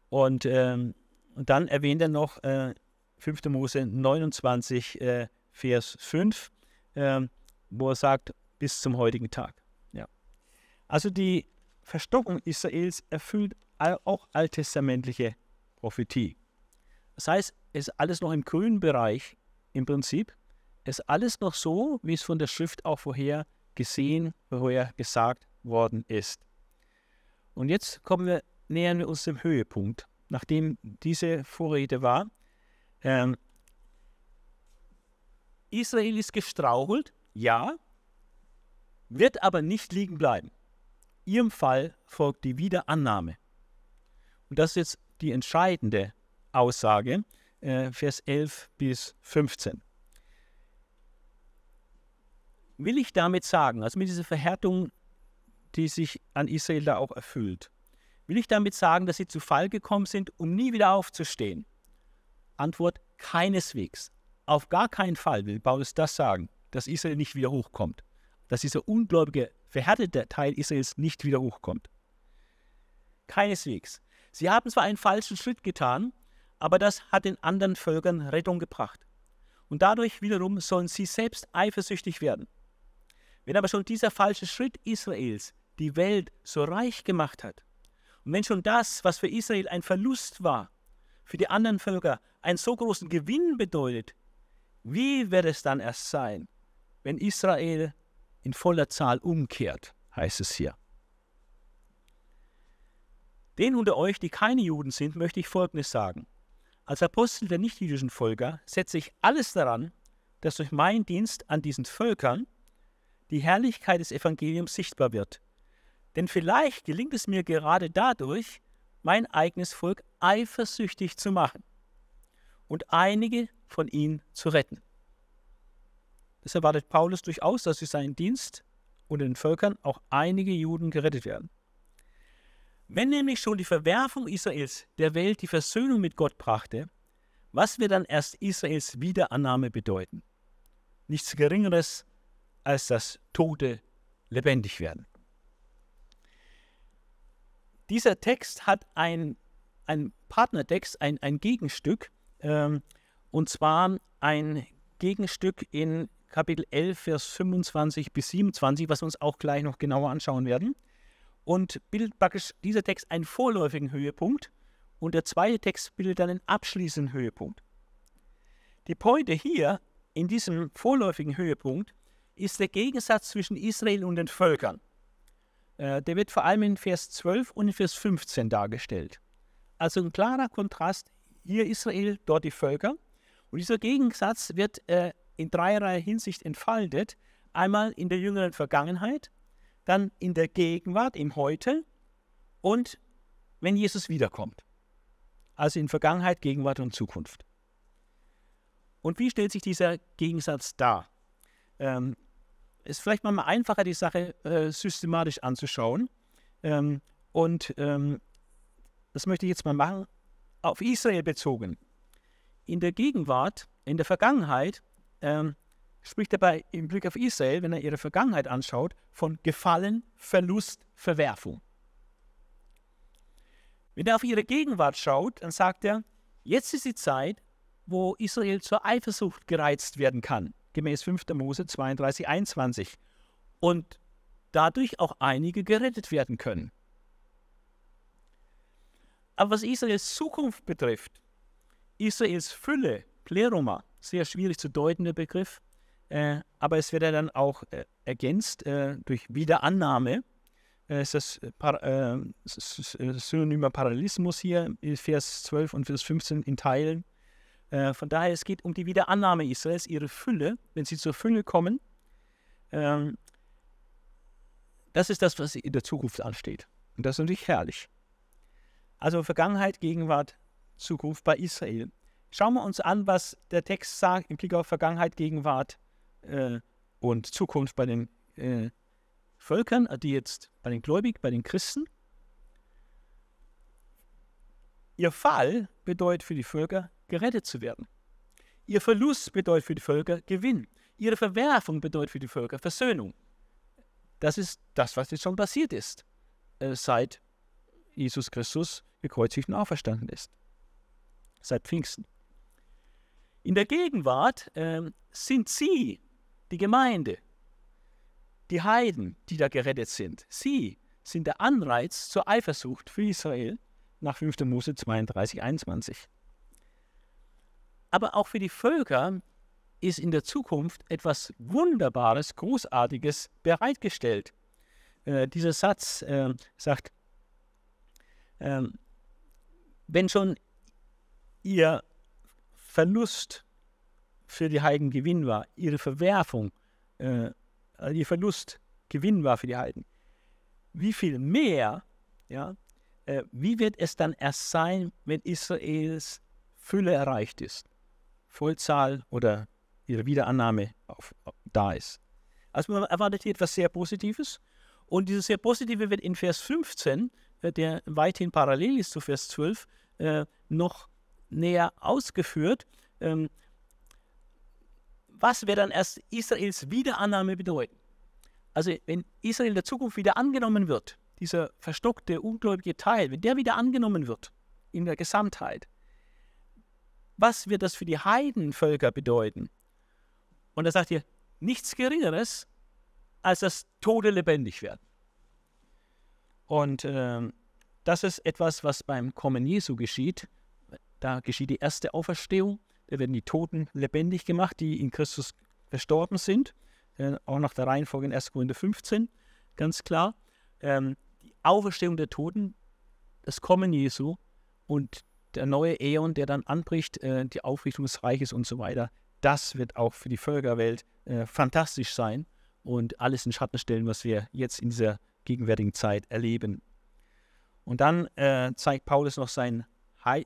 Und, ähm, und dann erwähnt er noch äh, 5. Mose 29, äh, Vers 5, äh, wo er sagt, bis zum heutigen Tag. Ja. Also die Verstockung Israels erfüllt auch alttestamentliche Prophetie. Das heißt, es ist alles noch im grünen Bereich im Prinzip. Es ist alles noch so, wie es von der Schrift auch vorher gesehen, vorher gesagt worden ist. Und jetzt kommen wir, nähern wir uns dem Höhepunkt, nachdem diese Vorrede war. Ähm, Israel ist gestrauchelt, ja, wird aber nicht liegen bleiben. Ihrem Fall folgt die Wiederannahme. Und das ist jetzt die entscheidende Aussage, äh, Vers 11 bis 15. Will ich damit sagen, also mit dieser Verhärtung, die sich an Israel da auch erfüllt, will ich damit sagen, dass sie zu Fall gekommen sind, um nie wieder aufzustehen? Antwort, keineswegs. Auf gar keinen Fall will Paulus das sagen, dass Israel nicht wieder hochkommt, dass dieser ungläubige, verhärtete Teil Israels nicht wieder hochkommt. Keineswegs. Sie haben zwar einen falschen Schritt getan, aber das hat den anderen Völkern Rettung gebracht. Und dadurch wiederum sollen sie selbst eifersüchtig werden. Wenn aber schon dieser falsche Schritt Israels die Welt so reich gemacht hat, und wenn schon das, was für Israel ein Verlust war, für die anderen Völker einen so großen Gewinn bedeutet, wie wird es dann erst sein, wenn Israel in voller Zahl umkehrt, heißt es hier. Den unter euch, die keine Juden sind, möchte ich Folgendes sagen. Als Apostel der nichtjüdischen Völker setze ich alles daran, dass durch meinen Dienst an diesen Völkern die Herrlichkeit des Evangeliums sichtbar wird. Denn vielleicht gelingt es mir gerade dadurch, mein eigenes Volk eifersüchtig zu machen und einige von ihnen zu retten. Das erwartet Paulus durchaus, dass durch seinen Dienst unter den Völkern auch einige Juden gerettet werden. Wenn nämlich schon die Verwerfung Israels der Welt die Versöhnung mit Gott brachte, was wird dann erst Israels Wiederannahme bedeuten? Nichts Geringeres, als dass Tote lebendig werden. Dieser Text hat ein, ein Partnertext, ein, ein Gegenstück, ähm, und zwar ein Gegenstück in Kapitel 11, Vers 25 bis 27, was wir uns auch gleich noch genauer anschauen werden und bildet praktisch dieser Text einen vorläufigen Höhepunkt und der zweite Text bildet dann einen abschließenden Höhepunkt. Die Pointe hier in diesem vorläufigen Höhepunkt ist der Gegensatz zwischen Israel und den Völkern. Äh, der wird vor allem in Vers 12 und in Vers 15 dargestellt. Also ein klarer Kontrast, hier Israel, dort die Völker. Und dieser Gegensatz wird äh, in dreierlei Hinsicht entfaltet. Einmal in der jüngeren Vergangenheit, dann in der Gegenwart, im Heute und wenn Jesus wiederkommt. Also in Vergangenheit, Gegenwart und Zukunft. Und wie stellt sich dieser Gegensatz dar? Ähm, ist vielleicht mal einfacher, die Sache äh, systematisch anzuschauen. Ähm, und ähm, das möchte ich jetzt mal machen, auf Israel bezogen. In der Gegenwart, in der Vergangenheit, ähm, spricht dabei im Blick auf Israel, wenn er ihre Vergangenheit anschaut, von Gefallen, Verlust, Verwerfung. Wenn er auf ihre Gegenwart schaut, dann sagt er, jetzt ist die Zeit, wo Israel zur Eifersucht gereizt werden kann, gemäß 5. Mose 32, 21. Und dadurch auch einige gerettet werden können. Aber was Israels Zukunft betrifft, Israels Fülle, Pleroma, sehr schwierig zu deutender Begriff, äh, aber es wird ja dann auch äh, ergänzt äh, durch Wiederannahme. Äh, ist das äh, Par äh, synonymer Parallelismus hier, Vers 12 und Vers 15 in Teilen. Von daher, es geht um die Wiederannahme Israels, ihre Fülle, wenn sie zur Fülle kommen. Ähm, das ist das, was in der Zukunft ansteht. Und das ist natürlich herrlich. Also Vergangenheit, Gegenwart, Zukunft bei Israel. Schauen wir uns an, was der Text sagt im Blick auf Vergangenheit, Gegenwart äh, und Zukunft bei den äh, Völkern, die jetzt bei den Gläubigen, bei den Christen. Ihr Fall bedeutet für die Völker, gerettet zu werden. Ihr Verlust bedeutet für die Völker Gewinn. Ihre Verwerfung bedeutet für die Völker Versöhnung. Das ist das, was jetzt schon passiert ist, äh, seit Jesus Christus gekreuzigt und auferstanden ist. Seit Pfingsten. In der Gegenwart äh, sind sie, die Gemeinde, die Heiden, die da gerettet sind. Sie sind der Anreiz zur Eifersucht für Israel nach 5. Mose 32, 21. Aber auch für die Völker ist in der Zukunft etwas Wunderbares, Großartiges bereitgestellt. Äh, dieser Satz äh, sagt, äh, wenn schon ihr Verlust für die Heiden Gewinn war, ihre Verwerfung, äh, ihr Verlust Gewinn war für die Heiden, wie viel mehr, ja, wie wird es dann erst sein, wenn Israels Fülle erreicht ist? Vollzahl oder ihre Wiederannahme auf, auf, da ist. Also man erwartet hier etwas sehr Positives. Und dieses sehr Positive wird in Vers 15, äh, der weithin parallel ist zu Vers 12, äh, noch näher ausgeführt. Ähm, was wird dann erst Israels Wiederannahme bedeuten? Also wenn Israel in der Zukunft wieder angenommen wird, dieser verstockte, ungläubige Teil, wenn der wieder angenommen wird in der Gesamtheit, was wird das für die Heidenvölker bedeuten? Und er sagt hier, nichts Geringeres, als das Tode lebendig werden. Und äh, das ist etwas, was beim Kommen Jesu geschieht. Da geschieht die erste Auferstehung. Da werden die Toten lebendig gemacht, die in Christus verstorben sind. Äh, auch nach der Reihenfolge in 1. Korinther 15, ganz klar. Ähm, Auferstehung der Toten, das Kommen Jesu und der neue Äon, der dann anbricht, äh, die Aufrichtung des Reiches und so weiter, das wird auch für die Völkerwelt äh, fantastisch sein und alles in Schatten stellen, was wir jetzt in dieser gegenwärtigen Zeit erleben. Und dann äh, zeigt Paulus noch sein,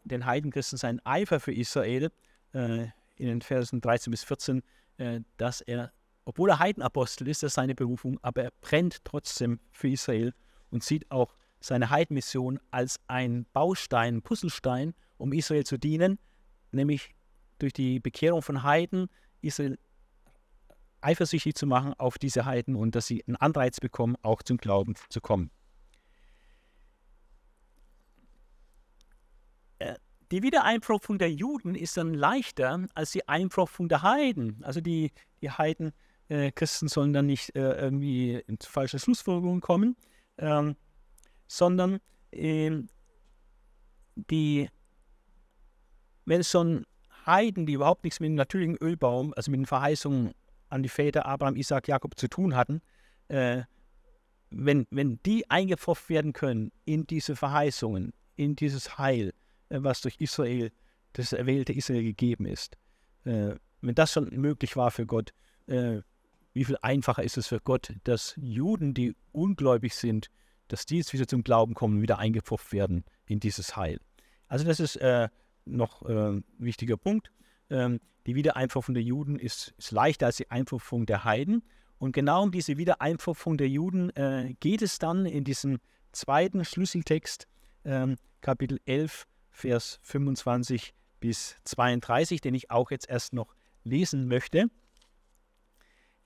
den Heidenchristen seinen Eifer für Israel äh, in den Versen 13 bis 14, äh, dass er, obwohl er Heidenapostel ist, das ist seine Berufung, aber er brennt trotzdem für Israel und sieht auch seine Heidenmission als ein Baustein, Puzzlestein, um Israel zu dienen, nämlich durch die Bekehrung von Heiden Israel eifersüchtig zu machen auf diese Heiden und dass sie einen Anreiz bekommen, auch zum Glauben zu kommen. Äh, die Wiedereinpropfung der Juden ist dann leichter als die Einpropfung der Heiden. Also die, die Heiden, äh, Christen sollen dann nicht äh, irgendwie in falsche Schlussfolgerungen kommen, ähm, sondern äh, die, wenn es schon Heiden, die überhaupt nichts mit dem natürlichen Ölbaum, also mit den Verheißungen an die Väter Abraham, Isaac, Jakob zu tun hatten, äh, wenn, wenn die eingepfropft werden können in diese Verheißungen, in dieses Heil, äh, was durch Israel, das erwählte Israel gegeben ist, äh, wenn das schon möglich war für Gott, äh, wie viel einfacher ist es für Gott, dass Juden, die ungläubig sind, dass die jetzt wieder zum Glauben kommen, wieder eingepfropft werden in dieses Heil. Also das ist äh, noch äh, wichtiger Punkt. Ähm, die Wiedereinpfropfung der Juden ist, ist, leichter als die Einpfropfung der Heiden. Und genau um diese Wiedereinpfropfung der Juden äh, geht es dann in diesem zweiten Schlüsseltext, ähm, Kapitel 11, Vers 25 bis 32, den ich auch jetzt erst noch lesen möchte.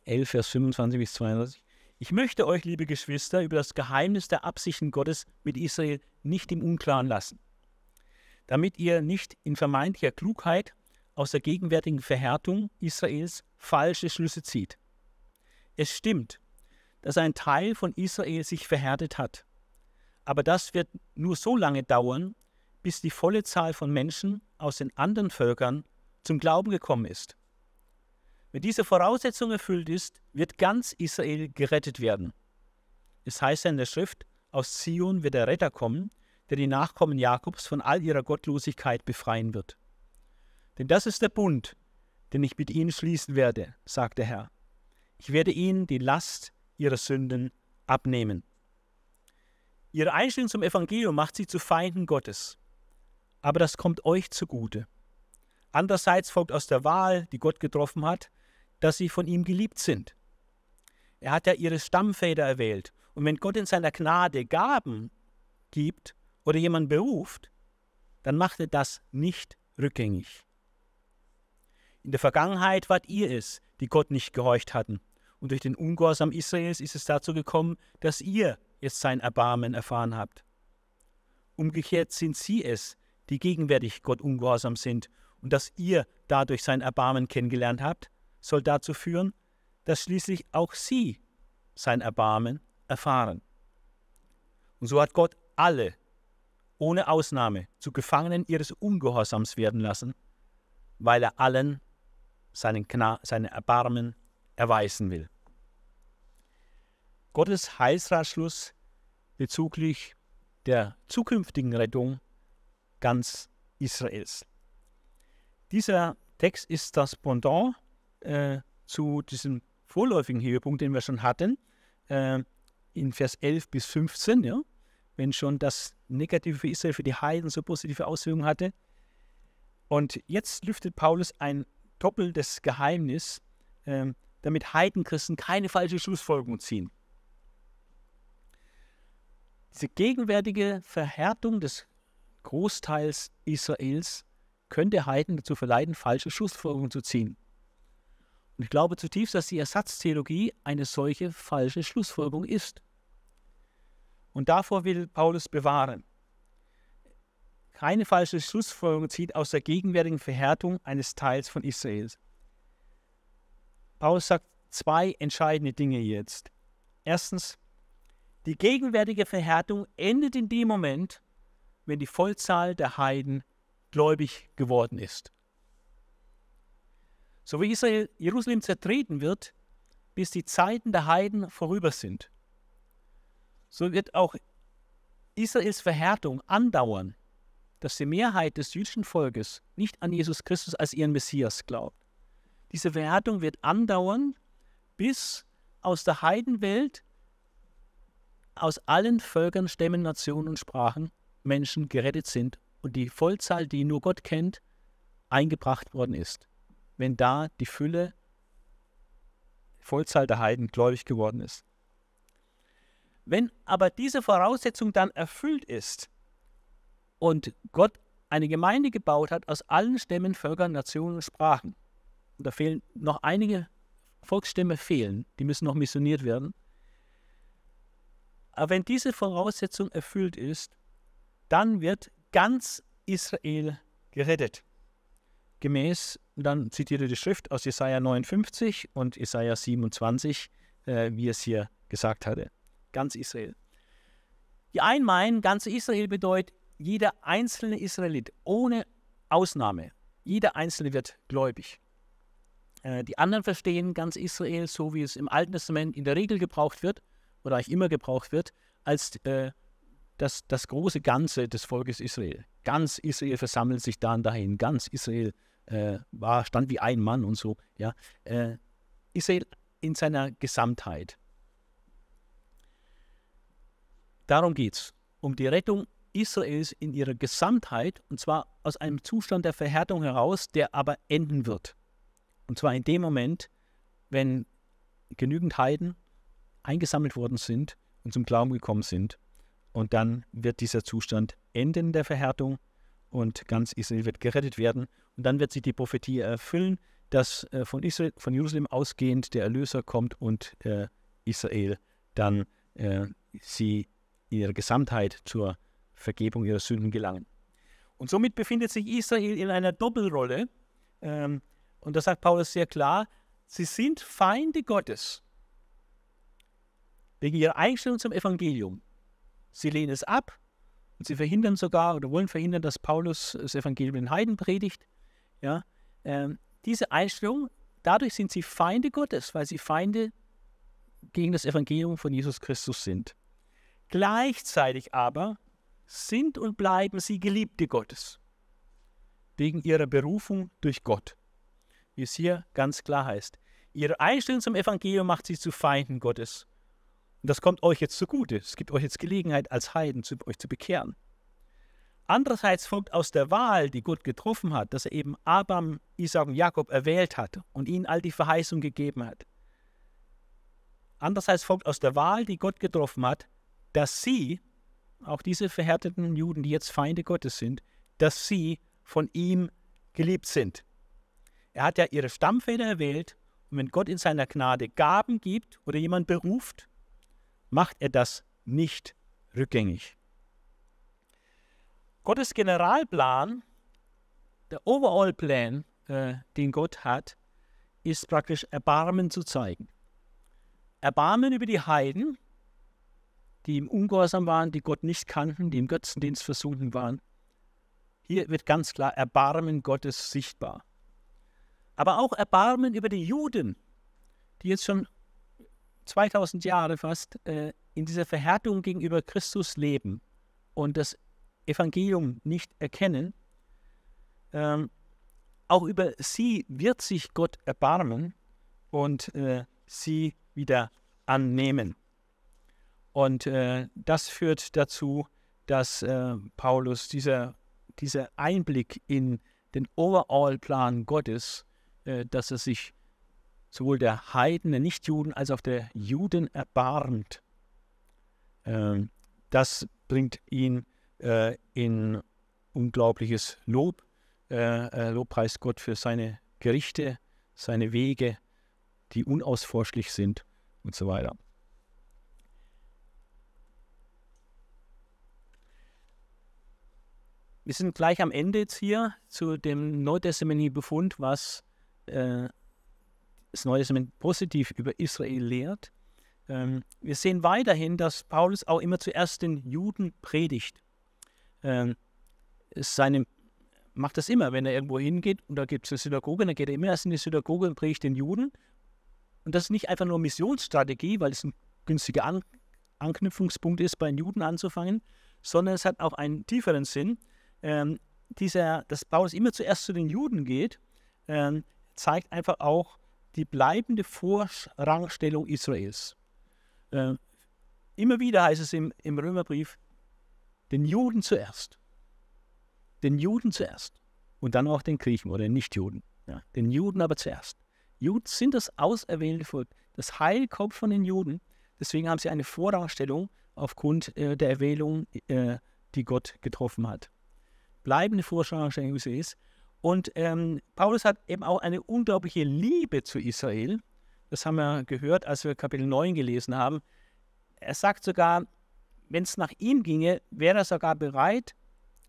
11, Vers 25 bis 32. Ich möchte euch, liebe Geschwister, über das Geheimnis der Absichten Gottes mit Israel nicht im Unklaren lassen damit ihr nicht in vermeintlicher Klugheit aus der gegenwärtigen Verhärtung Israels falsche Schlüsse zieht. Es stimmt, dass ein Teil von Israel sich verhärtet hat, aber das wird nur so lange dauern, bis die volle Zahl von Menschen aus den anderen Völkern zum Glauben gekommen ist. Wenn diese Voraussetzung erfüllt ist, wird ganz Israel gerettet werden. Es heißt in der Schrift, aus Zion wird der Retter kommen, der die Nachkommen Jakobs von all ihrer Gottlosigkeit befreien wird. Denn das ist der Bund, den ich mit ihnen schließen werde, sagt der Herr. Ich werde ihnen die Last ihrer Sünden abnehmen. Ihre Einstellung zum Evangelium macht sie zu Feinden Gottes. Aber das kommt euch zugute. Andererseits folgt aus der Wahl, die Gott getroffen hat, dass sie von ihm geliebt sind. Er hat ja ihre Stammväter erwählt. Und wenn Gott in seiner Gnade Gaben gibt oder jemand beruft, dann macht er das nicht rückgängig. In der Vergangenheit wart ihr es, die Gott nicht gehorcht hatten. Und durch den Ungehorsam Israels ist es dazu gekommen, dass ihr jetzt sein Erbarmen erfahren habt. Umgekehrt sind sie es, die gegenwärtig Gott ungehorsam sind. Und dass ihr dadurch sein Erbarmen kennengelernt habt, soll dazu führen, dass schließlich auch sie sein Erbarmen erfahren. Und so hat Gott alle, ohne Ausnahme, zu Gefangenen ihres Ungehorsams werden lassen, weil er allen seinen, Gna seine Erbarmen erweisen will. Gottes Heilsratschluss bezüglich der zukünftigen Rettung ganz Israels. Dieser Text ist das Pendant äh, zu diesem vorläufigen Höhepunkt, den wir schon hatten, äh, in Vers 11 bis 15, ja, wenn schon das Negative für Israel, für die Heiden so positive Auswirkungen hatte. Und jetzt lüftet Paulus ein doppeltes Geheimnis, äh, damit Heidenchristen keine falsche Schlussfolgerung ziehen. Diese gegenwärtige Verhärtung des Großteils Israels könnte Heiden dazu verleiten, falsche Schlussfolgerungen zu ziehen. Und ich glaube zutiefst, dass die Ersatztheologie eine solche falsche Schlussfolgerung ist. Und davor will Paulus bewahren. Keine falsche Schlussfolgerung zieht aus der gegenwärtigen Verhärtung eines Teils von Israels. Paulus sagt zwei entscheidende Dinge jetzt. Erstens, die gegenwärtige Verhärtung endet in dem Moment, wenn die Vollzahl der Heiden gläubig geworden ist. So wie Israel Jerusalem zertreten wird, bis die Zeiten der Heiden vorüber sind, so wird auch Israels Verhärtung andauern, dass die Mehrheit des jüdischen Volkes nicht an Jesus Christus als ihren Messias glaubt. Diese Verhärtung wird andauern, bis aus der Heidenwelt, aus allen Völkern, Stämmen, Nationen und Sprachen Menschen gerettet sind und die Vollzahl, die nur Gott kennt, eingebracht worden ist wenn da die Fülle, Vollzahl der Heiden gläubig geworden ist. Wenn aber diese Voraussetzung dann erfüllt ist und Gott eine Gemeinde gebaut hat aus allen Stämmen, Völkern, Nationen und Sprachen, und da fehlen noch einige Volksstämme fehlen, die müssen noch missioniert werden. Aber wenn diese Voraussetzung erfüllt ist, dann wird ganz Israel gerettet gemäß, dann zitiert er die Schrift aus Jesaja 59 und Jesaja 27, äh, wie es hier gesagt hatte. Ganz Israel. Die einen meinen, ganz Israel bedeutet jeder einzelne Israelit, ohne Ausnahme. Jeder einzelne wird gläubig. Äh, die anderen verstehen ganz Israel, so wie es im Alten Testament in der Regel gebraucht wird, oder eigentlich immer gebraucht wird, als äh, das, das große Ganze des Volkes Israel. Ganz Israel versammelt sich dann dahin, ganz Israel äh, war, stand wie ein Mann und so. Ja, äh, Israel in seiner Gesamtheit. Darum geht es, um die Rettung Israels in ihrer Gesamtheit, und zwar aus einem Zustand der Verhärtung heraus, der aber enden wird. Und zwar in dem Moment, wenn genügend Heiden eingesammelt worden sind und zum Glauben gekommen sind. Und dann wird dieser Zustand enden der Verhärtung und ganz Israel wird gerettet werden. Und dann wird sich die Prophetie erfüllen, dass äh, von, Israel, von Jerusalem ausgehend der Erlöser kommt und äh, Israel dann äh, sie in ihrer Gesamtheit zur Vergebung ihrer Sünden gelangen. Und somit befindet sich Israel in einer Doppelrolle. Ähm, und das sagt Paulus sehr klar, sie sind Feinde Gottes. Wegen ihrer Einstellung zum Evangelium. Sie lehnen es ab, und sie verhindern sogar oder wollen verhindern, dass Paulus das Evangelium in Heiden predigt. Ja, ähm, diese Einstellung, dadurch sind sie Feinde Gottes, weil sie Feinde gegen das Evangelium von Jesus Christus sind. Gleichzeitig aber sind und bleiben sie Geliebte Gottes, wegen ihrer Berufung durch Gott, wie es hier ganz klar heißt. Ihre Einstellung zum Evangelium macht sie zu Feinden Gottes. Das kommt euch jetzt zugute. Es gibt euch jetzt Gelegenheit, als Heiden zu, euch zu bekehren. Andererseits folgt aus der Wahl, die Gott getroffen hat, dass er eben Abraham, Isaac und Jakob erwählt hat und ihnen all die Verheißung gegeben hat. Andererseits folgt aus der Wahl, die Gott getroffen hat, dass sie, auch diese verhärteten Juden, die jetzt Feinde Gottes sind, dass sie von ihm geliebt sind. Er hat ja ihre Stammväter erwählt und wenn Gott in seiner Gnade Gaben gibt oder jemand beruft, macht er das nicht rückgängig. Gottes Generalplan, der Overall-Plan, äh, den Gott hat, ist praktisch Erbarmen zu zeigen. Erbarmen über die Heiden, die im Ungehorsam waren, die Gott nicht kannten, die im Götzendienst versunken waren. Hier wird ganz klar Erbarmen Gottes sichtbar. Aber auch Erbarmen über die Juden, die jetzt schon 2000 Jahre fast äh, in dieser Verhärtung gegenüber Christus leben und das Evangelium nicht erkennen, ähm, auch über sie wird sich Gott erbarmen und äh, sie wieder annehmen. Und äh, das führt dazu, dass äh, Paulus dieser, dieser Einblick in den Overall-Plan Gottes, äh, dass er sich sowohl der Heiden, der Nichtjuden, als auch der Juden erbarmt, ähm, das bringt ihn äh, in unglaubliches Lob. Äh, Lobpreis Gott für seine Gerichte, seine Wege, die unausforschlich sind und so weiter. Wir sind gleich am Ende jetzt hier zu dem neutestamentlichen Befund, was äh, das Neue Testament positiv über Israel lehrt. Ähm, wir sehen weiterhin, dass Paulus auch immer zuerst den Juden predigt ähm, seine, macht das immer, wenn er irgendwo hingeht und da gibt es eine Synagoge, dann geht er immer erst in die Synagoge und predigt den Juden. Und das ist nicht einfach nur Missionsstrategie, weil es ein günstiger An Anknüpfungspunkt ist, bei den Juden anzufangen, sondern es hat auch einen tieferen Sinn. Ähm, dieser, dass Paulus immer zuerst zu den Juden geht, ähm, zeigt einfach auch die bleibende Vorrangstellung Israels. Ähm, immer wieder heißt es im, im Römerbrief, den Juden zuerst. Den Juden zuerst. Und dann auch den Griechen oder den Nichtjuden. Ja, den Juden aber zuerst. Juden sind das auserwählte Volk. Das Heil kommt von den Juden. Deswegen haben sie eine Vorrangstellung aufgrund äh, der Erwählung, äh, die Gott getroffen hat. Bleibende Vorrangstellung Israels. Und ähm, Paulus hat eben auch eine unglaubliche Liebe zu Israel. Das haben wir gehört, als wir Kapitel 9 gelesen haben. Er sagt sogar, wenn es nach ihm ginge, wäre er sogar bereit,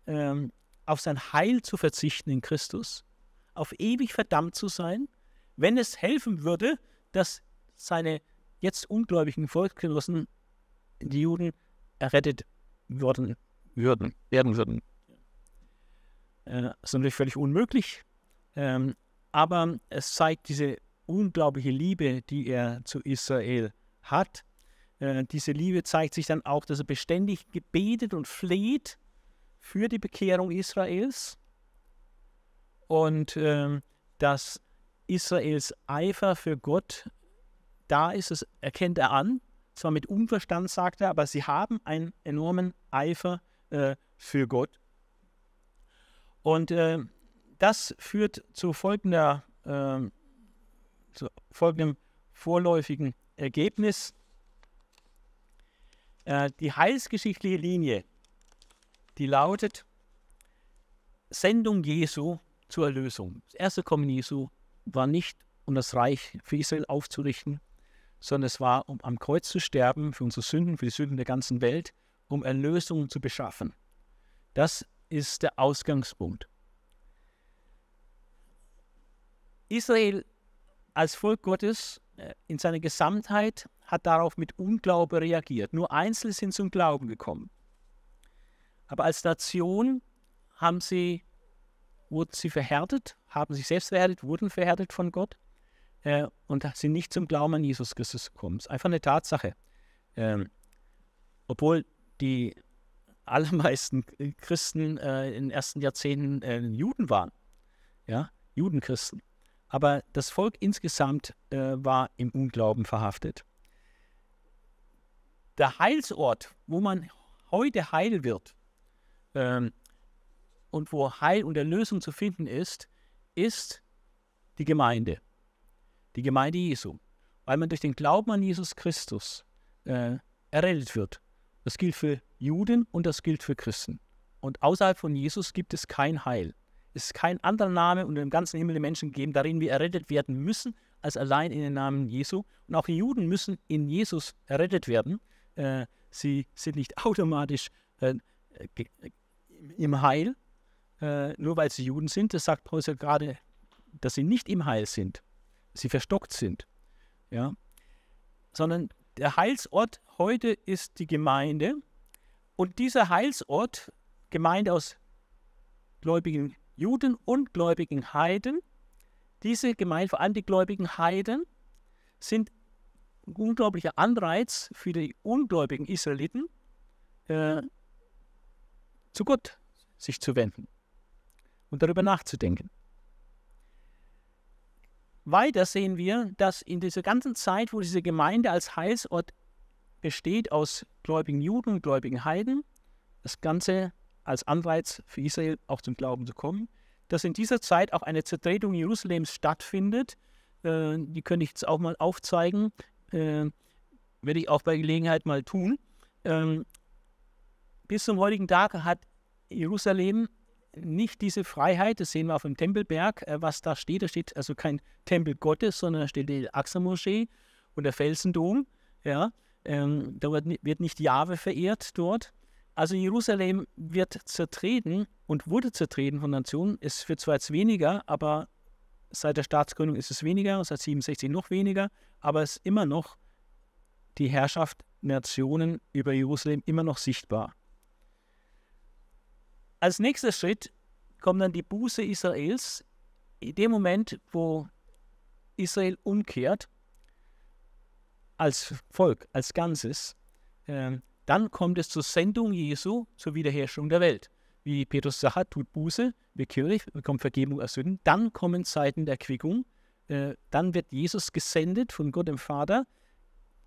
ähm, auf sein Heil zu verzichten in Christus, auf ewig verdammt zu sein, wenn es helfen würde, dass seine jetzt ungläubigen Volksgenossen, die Juden, errettet würden, würden werden würden. Äh, das ist natürlich völlig unmöglich, ähm, aber es zeigt diese unglaubliche Liebe, die er zu Israel hat äh, diese Liebe zeigt sich dann auch, dass er beständig gebetet und fleht für die Bekehrung Israels und äh, dass Israels Eifer für Gott da ist, das erkennt er an. Zwar mit Unverstand, sagt er, aber sie haben einen enormen Eifer äh, für Gott. Und äh, das führt zu, folgender, äh, zu folgendem vorläufigen Ergebnis. Äh, die heilsgeschichtliche Linie, die lautet Sendung Jesu zur Erlösung. Das erste Kommen Jesu war nicht, um das Reich für Israel aufzurichten, sondern es war, um am Kreuz zu sterben für unsere Sünden, für die Sünden der ganzen Welt, um Erlösung zu beschaffen. Das ist der Ausgangspunkt. Israel als Volk Gottes äh, in seiner Gesamtheit hat darauf mit Unglaube reagiert. Nur Einzelne sind zum Glauben gekommen. Aber als Nation haben sie, wurden sie verhärtet, haben sich selbst verhärtet, wurden verhärtet von Gott äh, und sind nicht zum Glauben an Jesus Christus gekommen. Das ist einfach eine Tatsache. Ähm, obwohl die allermeisten Christen äh, in den ersten Jahrzehnten äh, Juden waren. Ja, Judenchristen. Aber das Volk insgesamt äh, war im Unglauben verhaftet. der Heilsort, wo man heute heil wird ähm, und wo Heil und Erlösung zu finden ist, ist die Gemeinde. Die Gemeinde Jesu. Weil man durch den Glauben an Jesus Christus äh, errettet wird. Das gilt für Juden und das gilt für Christen. Und außerhalb von Jesus gibt es kein Heil. Es ist kein anderer Name unter dem ganzen Himmel den Menschen gegeben, darin wir errettet werden müssen, als allein in den Namen Jesu. Und auch die Juden müssen in Jesus errettet werden. Äh, sie sind nicht automatisch äh, im Heil, äh, nur weil sie Juden sind. Das sagt Paulus ja gerade, dass sie nicht im Heil sind, sie verstockt sind. Ja? Sondern der Heilsort heute ist die Gemeinde. Und dieser Heilsort, Gemeinde aus gläubigen Juden und gläubigen Heiden, diese Gemeinde, vor allem die gläubigen Heiden, sind ein unglaublicher Anreiz für die ungläubigen Israeliten, äh, zu Gott sich zu wenden und darüber nachzudenken. Weiter sehen wir, dass in dieser ganzen Zeit, wo diese Gemeinde als Heilsort besteht aus gläubigen Juden und gläubigen Heiden, das Ganze als Anreiz für Israel auch zum Glauben zu kommen, dass in dieser Zeit auch eine Zertretung Jerusalems stattfindet. Äh, die könnte ich jetzt auch mal aufzeigen. Äh, werde ich auch bei Gelegenheit mal tun. Ähm, bis zum heutigen Tag hat Jerusalem nicht diese Freiheit, das sehen wir auf dem Tempelberg, äh, was da steht. Da steht also kein Tempel Gottes, sondern da steht die Aqsa-Moschee und der Felsendom. Ja, ähm, da wird, wird nicht Jahwe verehrt dort. Also Jerusalem wird zertreten und wurde zertreten von Nationen. Es wird zwar jetzt weniger, aber seit der Staatsgründung ist es weniger, seit 67 noch weniger, aber es ist immer noch die Herrschaft Nationen über Jerusalem immer noch sichtbar. Als nächster Schritt kommt dann die Buße Israels. In dem Moment, wo Israel umkehrt, als Volk, als Ganzes, äh, dann kommt es zur Sendung Jesu zur Wiederherstellung der Welt. Wie Petrus sagt, tut Buße, bekehrt bekommt Vergebung aus Sünden. Dann kommen Zeiten der Quickung. Äh, dann wird Jesus gesendet von Gott dem Vater,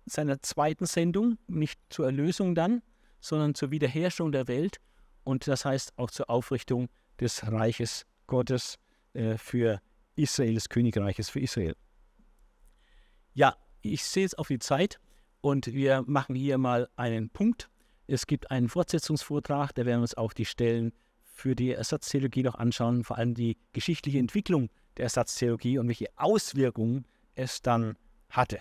seiner zweiten Sendung, nicht zur Erlösung dann, sondern zur Wiederherstellung der Welt und das heißt auch zur Aufrichtung des Reiches Gottes äh, für Israel, des Königreiches für Israel. Ja, ich sehe es auf die Zeit und wir machen hier mal einen Punkt. Es gibt einen Fortsetzungsvortrag, da werden wir uns auch die Stellen für die Ersatztheologie noch anschauen, vor allem die geschichtliche Entwicklung der Ersatztheologie und welche Auswirkungen es dann hatte.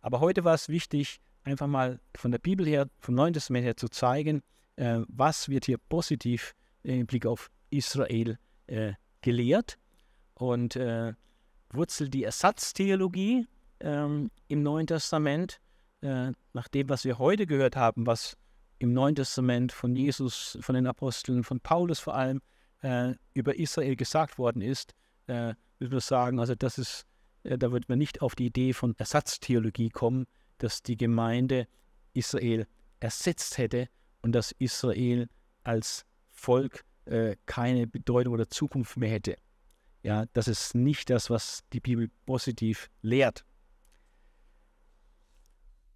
Aber heute war es wichtig, einfach mal von der Bibel her, vom Neuen Testament her zu zeigen, äh, was wird hier positiv im Blick auf Israel äh, gelehrt? Und äh, wurzelt die Ersatztheologie ähm, im Neuen Testament, äh, nach dem, was wir heute gehört haben, was im Neuen Testament von Jesus, von den Aposteln, von Paulus vor allem äh, über Israel gesagt worden ist, äh, würde man sagen, also das ist, äh, da wird man nicht auf die Idee von Ersatztheologie kommen, dass die Gemeinde Israel ersetzt hätte und dass Israel als Volk äh, keine Bedeutung oder Zukunft mehr hätte. Ja, das ist nicht das, was die Bibel positiv lehrt.